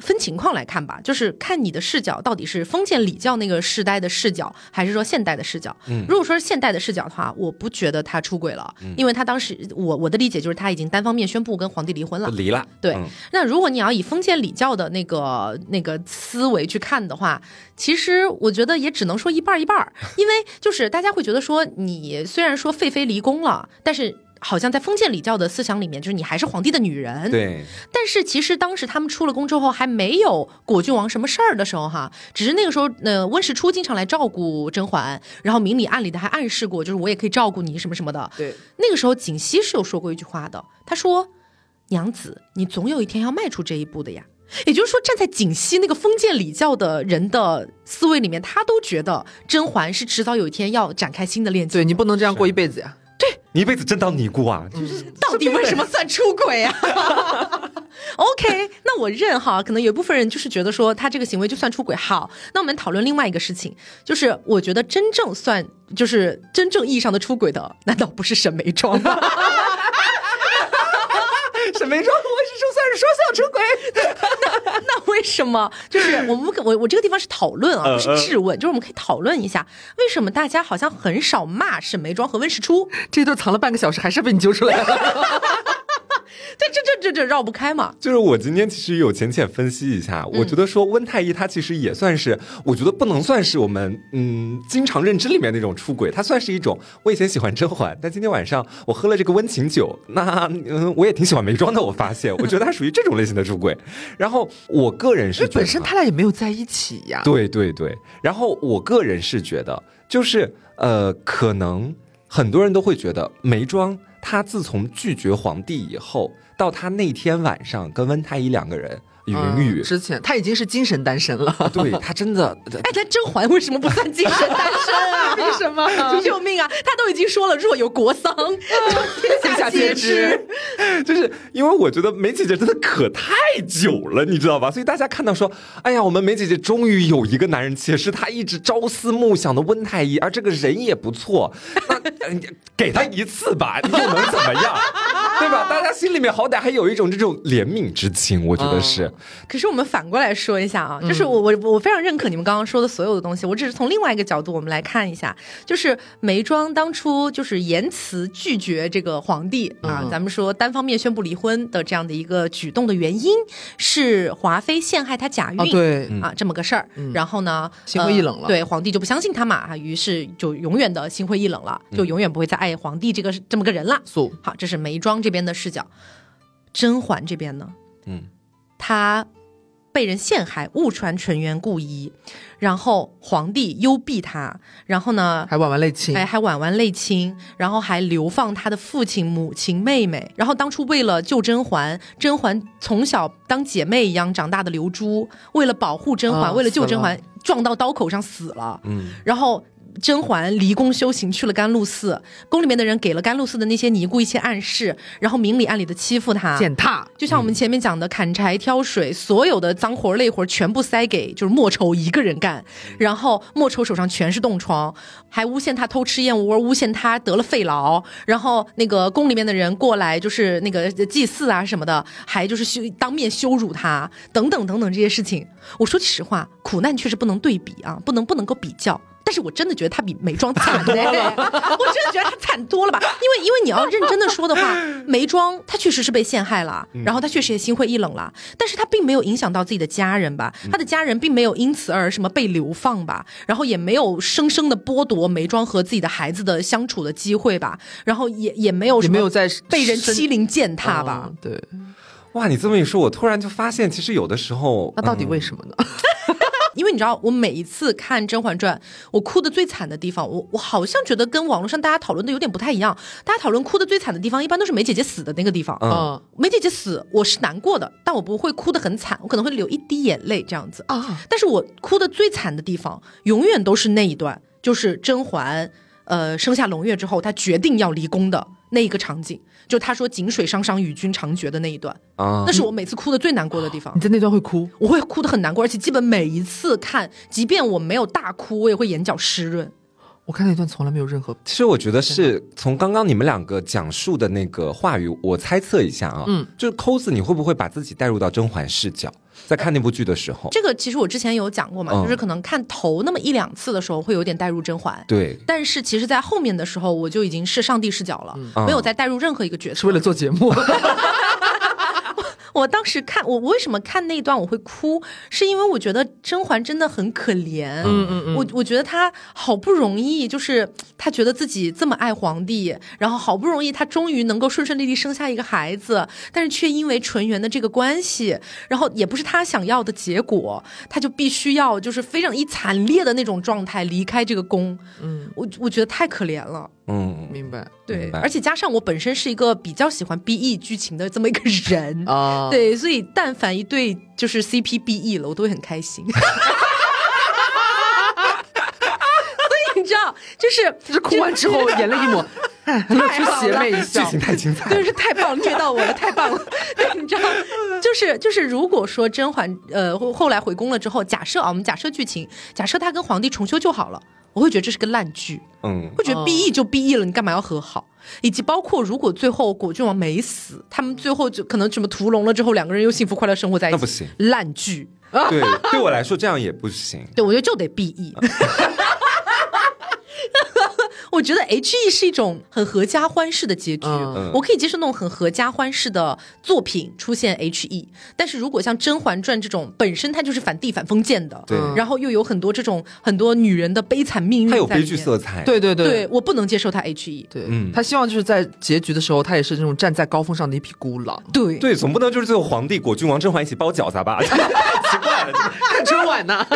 分情况来看吧，就是看你的视角到底是封建礼教那个世代的视角，还是说现代的视角。嗯，如果说是现代的视角的话，我不觉得他出轨了，因为他当时我我的理解就是他已经单方面宣布跟皇帝离婚了，离了。对，那如果你要以封建礼教的那个那个思维去看的话，其实我觉得也只能说一半一半，因为就是大家会觉得说，你虽然说废妃离宫了，但是。好像在封建礼教的思想里面，就是你还是皇帝的女人。对。但是其实当时他们出了宫之后，还没有果郡王什么事儿的时候，哈，只是那个时候，呃，温实初经常来照顾甄嬛，然后明里暗里的还暗示过，就是我也可以照顾你什么什么的。对。那个时候景熙是有说过一句话的，他说：“娘子，你总有一天要迈出这一步的呀。”也就是说，站在景熙那个封建礼教的人的思维里面，他都觉得甄嬛是迟早有一天要展开新的恋情。对你不能这样过一辈子呀。你一辈子真当尼姑啊？就是到底为什么算出轨啊？OK，那我认哈，可能有一部分人就是觉得说他这个行为就算出轨。好，那我们讨论另外一个事情，就是我觉得真正算就是真正意义上的出轨的，难道不是沈眉庄吗？沈眉庄，我是说算是说算出轨，为什么？就是我们我我这个地方是讨论啊，不是质问，就是我们可以讨论一下，为什么大家好像很少骂沈眉庄和温实初？这段藏了半个小时，还是被你揪出来了。这这这这这绕不开嘛？就是我今天其实有浅浅分析一下，我觉得说温太医他其实也算是，我觉得不能算是我们嗯经常认知里面那种出轨，他算是一种。我以前喜欢甄嬛，但今天晚上我喝了这个温情酒，那嗯我也挺喜欢眉庄的。我发现，我觉得他属于这种类型的出轨。然后我个人是，本身他俩也没有在一起呀。对对对。然后我个人是觉得，就是呃，可能很多人都会觉得眉庄。他自从拒绝皇帝以后，到他那天晚上跟温太医两个人。云雨之前他已经是精神单身了，对他真的。哎，他甄嬛为什么不算精神单身啊？为什么？救命啊！他都已经说了，若有国丧，天下皆知。就是因为我觉得梅姐姐真的可太久了，你知道吧？所以大家看到说，哎呀，我们梅姐姐终于有一个男人，且是她一直朝思暮想的温太医，而这个人也不错，那给他一次吧，又能怎么样？对吧？大家心里面好歹还有一种这种怜悯之情，我觉得是。可是我们反过来说一下啊，就是我我我非常认可你们刚刚说的所有的东西，我只是从另外一个角度我们来看一下，就是眉庄当初就是言辞拒绝这个皇帝啊，咱们说单方面宣布离婚的这样的一个举动的原因是华妃陷害他假孕，对。啊这么个事儿，然后呢心灰意冷了，对皇帝就不相信他嘛啊，于是就永远的心灰意冷了，就永远不会再爱皇帝这个这么个人了。好，这是眉庄这边的视角，甄嬛这边呢，嗯。她被人陷害，误传纯元故衣，然后皇帝幽闭她，然后呢还婉婉泪亲，哎，还婉婉泪亲，然后还流放她的父亲、母亲、妹妹，然后当初为了救甄嬛，甄嬛从小当姐妹一样长大的刘珠，为了保护甄嬛，为了救甄嬛，撞到刀口上死了，嗯，然后。甄嬛离宫修行去了甘露寺，宫里面的人给了甘露寺的那些尼姑一些暗示，然后明里暗里的欺负她，践踏。就像我们前面讲的，砍柴挑水，所有的脏活累活全部塞给就是莫愁一个人干，然后莫愁手上全是冻疮，还诬陷她偷吃燕窝，诬陷她得了肺痨，然后那个宫里面的人过来就是那个祭祀啊什么的，还就是羞当面羞辱她，等等等等这些事情。我说句实话，苦难确实不能对比啊，不能不能够比较。但是我真的觉得他比眉庄惨 嘞，我真的觉得他惨多了吧？因为因为你要认真的说的话，眉庄他确实是被陷害了，然后他确实也心灰意冷了，但是他并没有影响到自己的家人吧？他的家人并没有因此而什么被流放吧？然后也没有生生的剥夺眉庄和自己的孩子的相处的机会吧？然后也也没有什么没有在被人欺凌践踏吧？对。哇，你这么一说，我突然就发现，其实有的时候，那到底为什么呢？因为你知道，我每一次看《甄嬛传》，我哭的最惨的地方，我我好像觉得跟网络上大家讨论的有点不太一样。大家讨论哭的最惨的地方，一般都是梅姐姐死的那个地方。嗯，梅姐姐死，我是难过的，但我不会哭得很惨，我可能会流一滴眼泪这样子啊。但是我哭的最惨的地方，永远都是那一段，就是甄嬛，呃，生下胧月之后，她决定要离宫的那一个场景。就他说“井水汤汤，与君长绝”的那一段啊，那是我每次哭的最难过的地方。你在那段会哭？我会哭的很难过，而且基本每一次看，即便我没有大哭，我也会眼角湿润。我看那段从来没有任何。其实我觉得是从刚刚你们两个讲述的那个话语，我猜测一下啊，嗯，就是抠子，你会不会把自己带入到甄嬛视角？在看那部剧的时候，这个其实我之前有讲过嘛，就是可能看头那么一两次的时候，会有点带入甄嬛。对，但是其实，在后面的时候，我就已经是上帝视角了，没有再带入任何一个角色。是为了做节目。我当时看我我为什么看那段我会哭，是因为我觉得甄嬛真的很可怜。嗯嗯嗯，我我觉得她好不容易，就是她觉得自己这么爱皇帝，然后好不容易她终于能够顺顺利利生下一个孩子，但是却因为纯元的这个关系，然后也不是她想要的结果，她就必须要就是非常以惨烈的那种状态离开这个宫。嗯，我我觉得太可怜了。嗯，明白。对，而且加上我本身是一个比较喜欢 BE 剧情的这么一个人啊，对，所以但凡一对就是 CP BE 了，我都会很开心。所以你知道，就是就是哭完之后眼泪一抹，露出邪魅一笑，剧情太精彩，对，是太棒，虐到我了，太棒了。对，你知道，就是就是，如果说甄嬛呃后来回宫了之后，假设啊，我们假设剧情，假设她跟皇帝重修就好了。我会觉得这是个烂剧，嗯，会觉得 B E 就 B E 了，你干嘛要和好？以及包括如果最后果郡王没死，他们最后就可能什么屠龙了之后，两个人又幸福快乐生活在一起，那不行，烂剧。对，对我来说这样也不行。对，我觉得就得 B E。我觉得 H E 是一种很合家欢式的结局，我可以接受那种很合家欢式的作品出现 H E，但是如果像《甄嬛传》这种本身它就是反帝反封建的，对，然后又有很多这种很多女人的悲惨命运，它有悲剧色彩，对对对，对我不能接受它 H E，对，嗯，他希望就是在结局的时候，他也是那种站在高峰上的一匹孤狼，对对，总不能就是最后皇帝果郡王甄嬛一起包饺子吧？奇怪了，看春晚呢。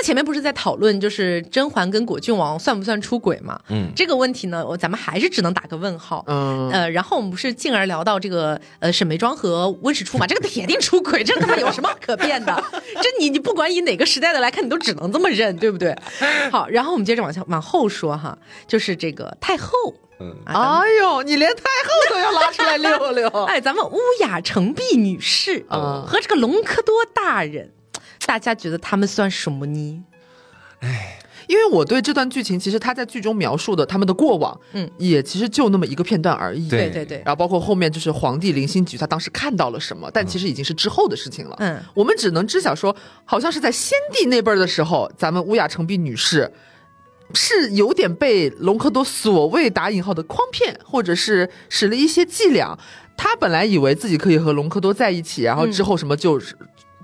那前面不是在讨论就是甄嬛跟果郡王算不算出轨嘛？嗯，这个问题呢，我咱们还是只能打个问号。嗯，呃，然后我们不是进而聊到这个呃沈眉庄和温实初嘛？这个铁定出轨，这他妈有什么可辩的？这你你不管以哪个时代的来看，你都只能这么认，对不对？好，然后我们接着往下往后说哈，就是这个太后。嗯，哎呦，你连太后都要拉出来溜溜。哎，咱们乌雅成璧女士啊和这个隆科多大人。大家觉得他们算什么呢？哎，因为我对这段剧情，其实他在剧中描述的他们的过往，嗯，也其实就那么一个片段而已。对对对。然后包括后面就是皇帝林心举，他当时看到了什么，但其实已经是之后的事情了。嗯，我们只能知晓说，好像是在先帝那辈儿的时候，咱们乌雅成璧女士是有点被隆科多所谓打引号的诓骗，或者是使了一些伎俩。他本来以为自己可以和隆科多在一起，然后之后什么就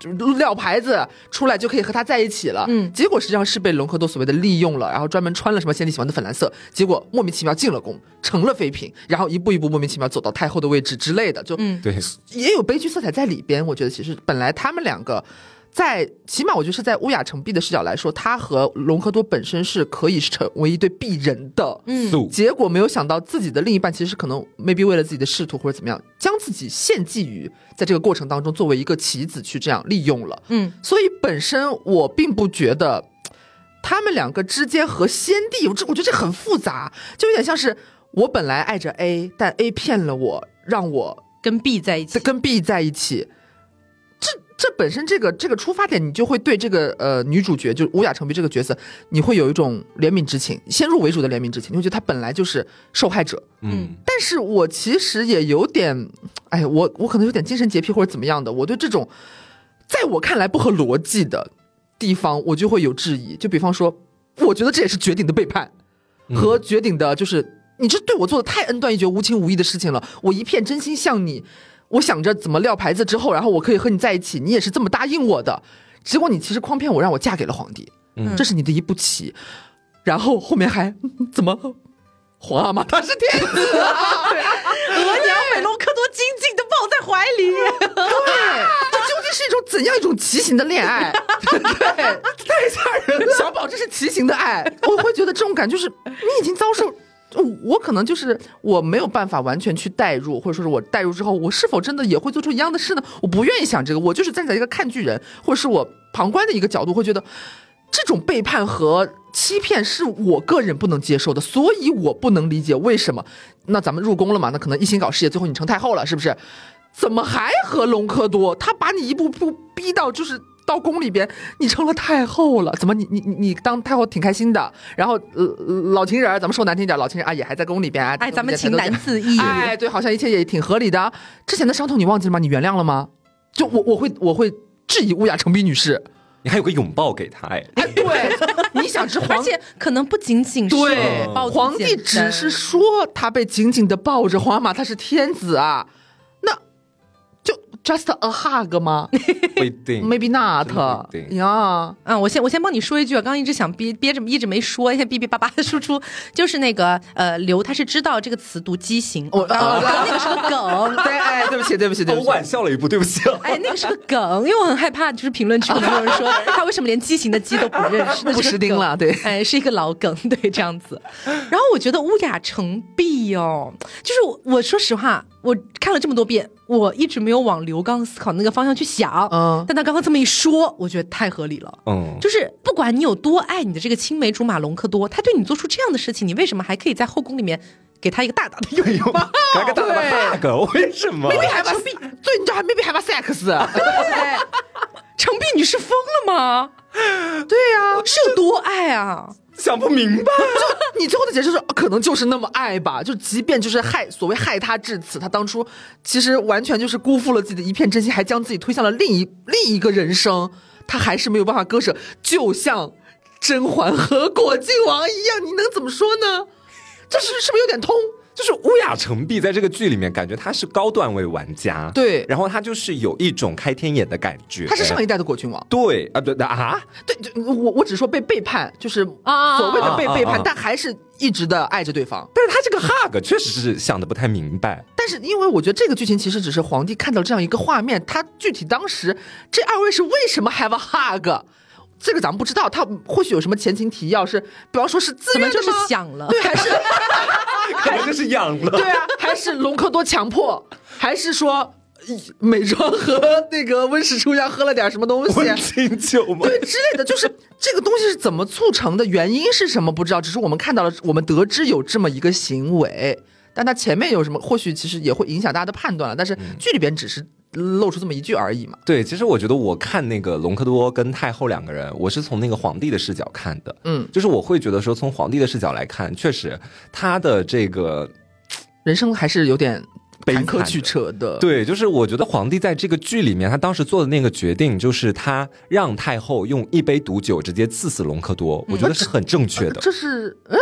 是。撂牌子出来就可以和他在一起了，嗯，结果实际上是被隆科多所谓的利用了，然后专门穿了什么先帝喜欢的粉蓝色，结果莫名其妙进了宫，成了妃嫔，然后一步一步莫名其妙走到太后的位置之类的，就嗯，对，也有悲剧色彩在里边。我觉得其实本来他们两个。在起码，我觉得是在乌雅成璧的视角来说，他和隆科多本身是可以成为一对璧人的。嗯，结果没有想到自己的另一半其实可能 maybe 为了自己的仕途或者怎么样，将自己献祭于在这个过程当中作为一个棋子去这样利用了。嗯，所以本身我并不觉得他们两个之间和先帝，我这我觉得这很复杂，就有点像是我本来爱着 A，但 A 骗了我，让我跟 B 在一起，跟 B 在一起。这本身这个这个出发点，你就会对这个呃女主角，就乌雅成璧这个角色，你会有一种怜悯之情，先入为主的怜悯之情，你会觉得她本来就是受害者。嗯，但是我其实也有点，哎，我我可能有点精神洁癖或者怎么样的，我对这种在我看来不合逻辑的，地方，我就会有质疑。就比方说，我觉得这也是绝顶的背叛，和绝顶的，就是你这对我做的太恩断义绝、无情无义的事情了。我一片真心向你，我想着怎么撂牌子之后，然后我可以和你在一起，你也是这么答应我的。结果你其实诓骗我，让我嫁给了皇帝，这是你的一步棋。然后后面还怎么？皇阿玛他是天子，额娘美隆科多紧紧的抱在怀里。对，这究竟是一种怎样一种畸形的恋爱？对，太吓人了。小宝，这是畸形的爱。我会觉得这种感觉是，你已经遭受，我我可能就是我没有办法完全去代入，或者说是我代入之后，我是否真的也会做出一样的事呢？我不愿意想这个，我就是站在一个看剧人，或者是我旁观的一个角度，会觉得。这种背叛和欺骗是我个人不能接受的，所以我不能理解为什么。那咱们入宫了嘛？那可能一心搞事业，最后你成太后了，是不是？怎么还和隆科多？他把你一步步逼到就是到宫里边，你成了太后了？怎么你你你你当太后挺开心的？然后呃老情人，咱们说难听点，老情人啊也还在宫里边啊。哎，咱们情难自抑。哎，对，好像一切也挺合理的。之前的伤痛你忘记了吗？你原谅了吗？就我我会我会质疑乌雅成璧女士。你还有个拥抱给他哎，对，你想是皇，而且可能不仅仅是对，皇帝只是说他被紧紧的抱着，皇马他是天子啊。Just a hug 吗？不一定，Maybe not。呀，嗯，我先我先帮你说一句啊，刚刚一直想憋憋着，一直没说，现在哔哔叭叭的输出，就是那个呃，刘他是知道这个词读畸形，我刚刚那个是个梗，对，哎，对不起，对不起，对不起，我晚笑了一步，对不起。哎，那个是个梗，因为我很害怕，就是评论区有人说他为什么连畸形的畸都不认识，不识丁了，对，哎，是一个老梗，对，这样子。然后我觉得乌雅成璧哦，就是我说实话。我看了这么多遍，我一直没有往刘刚思考那个方向去想。嗯，但他刚刚这么一说，我觉得太合理了。嗯，就是不管你有多爱你的这个青梅竹马隆科多，他对你做出这样的事情，你为什么还可以在后宫里面给他一个大大的拥抱？来个大大的 hug？为什么？maybe 还把对，你知道还 maybe 还把 sex？程璧女士疯了吗？对呀，是有多爱啊？想不明白，就你最后的解释是，可能就是那么爱吧。就即便就是害所谓害他至此，他当初其实完全就是辜负了自己的一片真心，还将自己推向了另一另一个人生，他还是没有办法割舍。就像甄嬛和果郡王一样，你能怎么说呢？这是是不是有点通？就是乌雅成璧在这个剧里面，感觉他是高段位玩家，对，然后他就是有一种开天眼的感觉。他是上一代的果郡王，对啊，对的啊，对，我我只说被背叛，就是啊，所谓的被背叛，但还是一直的爱着对方。但是他这个 hug 确实是想的不太明白。但是因为我觉得这个剧情其实只是皇帝看到这样一个画面，他具体当时这二位是为什么 have a hug？这个咱们不知道，他或许有什么前情提要，是比方说是自愿就是想了，对，还是 可能就是养了，对啊，还是隆科多强迫，还是说美妆和那个温室初家喝了点什么东西，温情酒吗？对，之类的，就是这个东西是怎么促成的，原因是什么不知道，只是我们看到了，我们得知有这么一个行为，但他前面有什么，或许其实也会影响大家的判断了，但是剧里边只是。露出这么一句而已嘛？对，其实我觉得我看那个隆科多跟太后两个人，我是从那个皇帝的视角看的。嗯，就是我会觉得说，从皇帝的视角来看，确实他的这个人生还是有点坎坷曲折的。对，就是我觉得皇帝在这个剧里面，他当时做的那个决定，就是他让太后用一杯毒酒直接刺死隆科多，我觉得是很正确的。这是嗯。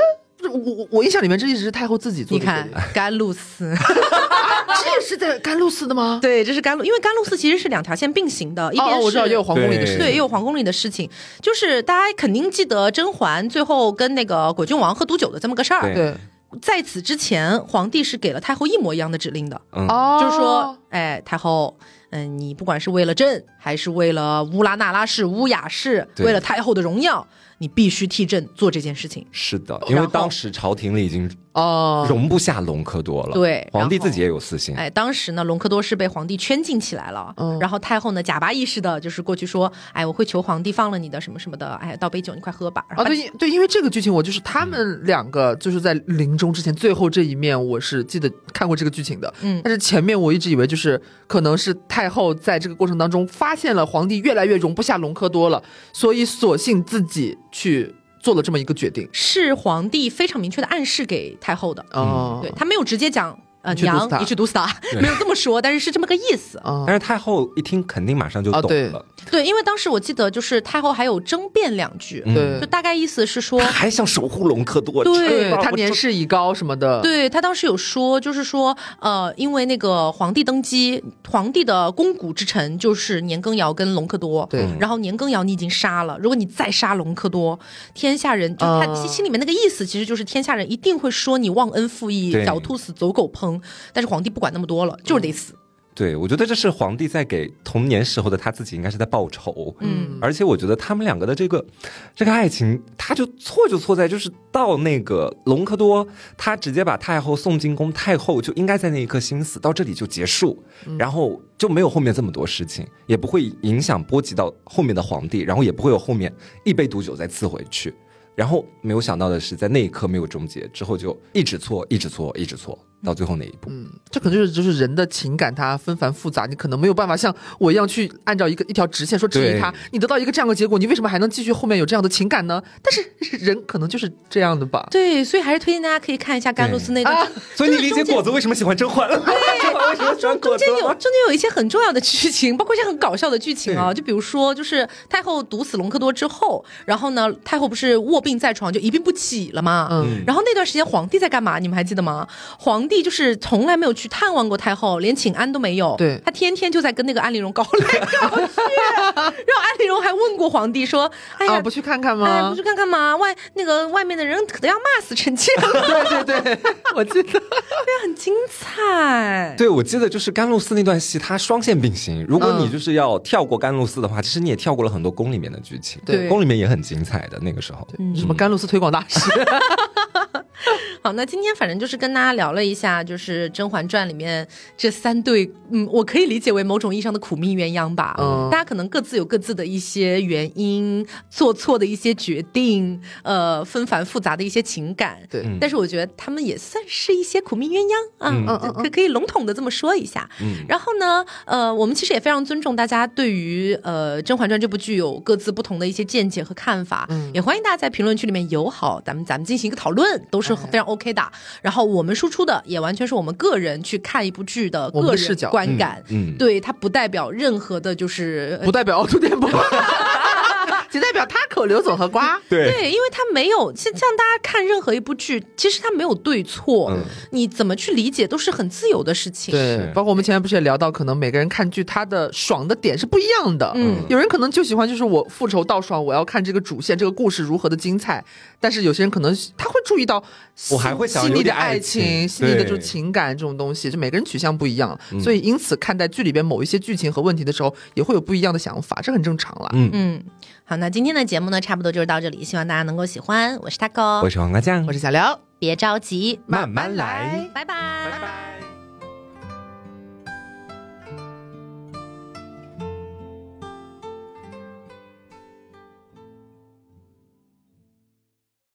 我我我印象里面，这一直是太后自己做的。你看 甘露寺，这也是在甘露寺的吗？对，这是甘露，因为甘露寺其实是两条线并行的，一边我知道也有皇宫里的事，对，也有皇宫里的事情。就是大家肯定记得甄嬛最后跟那个果郡王喝毒酒的这么个事儿。对，在此之前，皇帝是给了太后一模一样的指令的，哦，就是说，哎，太后，嗯，你不管是为了朕，还是为了乌拉那拉氏、乌雅氏，为了太后的荣耀。你必须替朕做这件事情。是的，因为当时朝廷里已经。哦，容不下隆科多了。对，皇帝自己也有私心。哎，当时呢，隆科多是被皇帝圈禁起来了。嗯，然后太后呢，假巴意识的，就是过去说，哎，我会求皇帝放了你的什么什么的。哎，倒杯酒，你快喝吧。啊，对对，因为这个剧情，我就是他们两个就是在临终之前最后这一面，我是记得看过这个剧情的。嗯，但是前面我一直以为就是可能是太后在这个过程当中发现了皇帝越来越容不下隆科多了，所以索性自己去。做了这么一个决定，是皇帝非常明确的暗示给太后的。哦，对他没有直接讲呃娘一去毒死他，没有这么说，但是是这么个意思。但是太后一听肯定马上就懂了。对，因为当时我记得就是太后还有争辩两句，对，就大概意思是说还想守护隆科多，对他年事已高什么的。对他当时有说，就是说呃，因为那个皇帝登基，皇帝的肱骨之臣就是年羹尧跟隆科多，对，然后年羹尧你已经杀了，如果你再杀隆科多，天下人就他心里面那个意思，其实就是天下人一定会说你忘恩负义、狡兔死、走狗烹，但是皇帝不管那么多了，就是得死。对，我觉得这是皇帝在给童年时候的他自己，应该是在报仇。嗯，而且我觉得他们两个的这个这个爱情，他就错就错在就是到那个隆科多，他直接把太后送进宫，太后就应该在那一刻心死，到这里就结束，然后就没有后面这么多事情，也不会影响波及到后面的皇帝，然后也不会有后面一杯毒酒再刺回去。然后没有想到的是，在那一刻没有终结，之后就一直错，一直错，一直错。到最后那一步，嗯，这可能就是就是人的情感，它纷繁复杂，你可能没有办法像我一样去按照一个一条直线说质疑他，你得到一个这样的结果，你为什么还能继续后面有这样的情感呢？但是人可能就是这样的吧。对，所以还是推荐大家可以看一下甘露寺那段。所以你理解果子为什么喜欢甄嬛了？对，为什么喜欢果子？中间有中间有一些很重要的剧情，包括一些很搞笑的剧情啊，就比如说，就是太后毒死隆科多之后，然后呢，太后不是卧病在床，就一病不起了嘛。嗯。然后那段时间皇帝在干嘛？你们还记得吗？皇帝就是从来。没有去探望过太后，连请安都没有。对，他天天就在跟那个安陵容搞来搞去。然后安陵容还问过皇帝说：“哎呀，不去看看吗？不去看看吗？外那个外面的人可能要骂死臣妾了。”对对对，我记得，对，很精彩。对，我记得就是甘露寺那段戏，它双线并行。如果你就是要跳过甘露寺的话，其实你也跳过了很多宫里面的剧情。对，宫里面也很精彩的那个时候，什么甘露寺推广大使。好，那今天反正就是跟大家聊了一下，就是《甄嬛传》里面这三对，嗯，我可以理解为某种意义上的苦命鸳鸯吧。嗯，大家可能各自有各自的一些原因，做错的一些决定，呃，纷繁复杂的一些情感。对，但是我觉得他们也算是一些苦命鸳鸯啊，嗯嗯，可可以笼统的这么说一下。嗯，然后呢，呃，我们其实也非常尊重大家对于呃《甄嬛传》这部剧有各自不同的一些见解和看法，嗯，也欢迎大家在评论区里面友好，咱们咱们进行一个讨论，都是非常。OK 的，然后我们输出的也完全是我们个人去看一部剧的个人观感，嗯，对，它不代表任何的，就是不代表凹凸电波。仅代表他口流总和瓜，对对，因为他没有像像大家看任何一部剧，其实他没有对错，你怎么去理解都是很自由的事情。对，包括我们前面不是也聊到，可能每个人看剧他的爽的点是不一样的。嗯，有人可能就喜欢就是我复仇到爽，我要看这个主线，这个故事如何的精彩。但是有些人可能他会注意到，我还会细腻的爱情、细腻的这种情感这种东西，就每个人取向不一样，所以因此看待剧里边某一些剧情和问题的时候，也会有不一样的想法，这很正常了。嗯嗯。好，那今天的节目呢，差不多就是到这里，希望大家能够喜欢。我是 taco，我是黄瓜酱，我是小刘，别着急，慢慢来，拜拜，拜拜。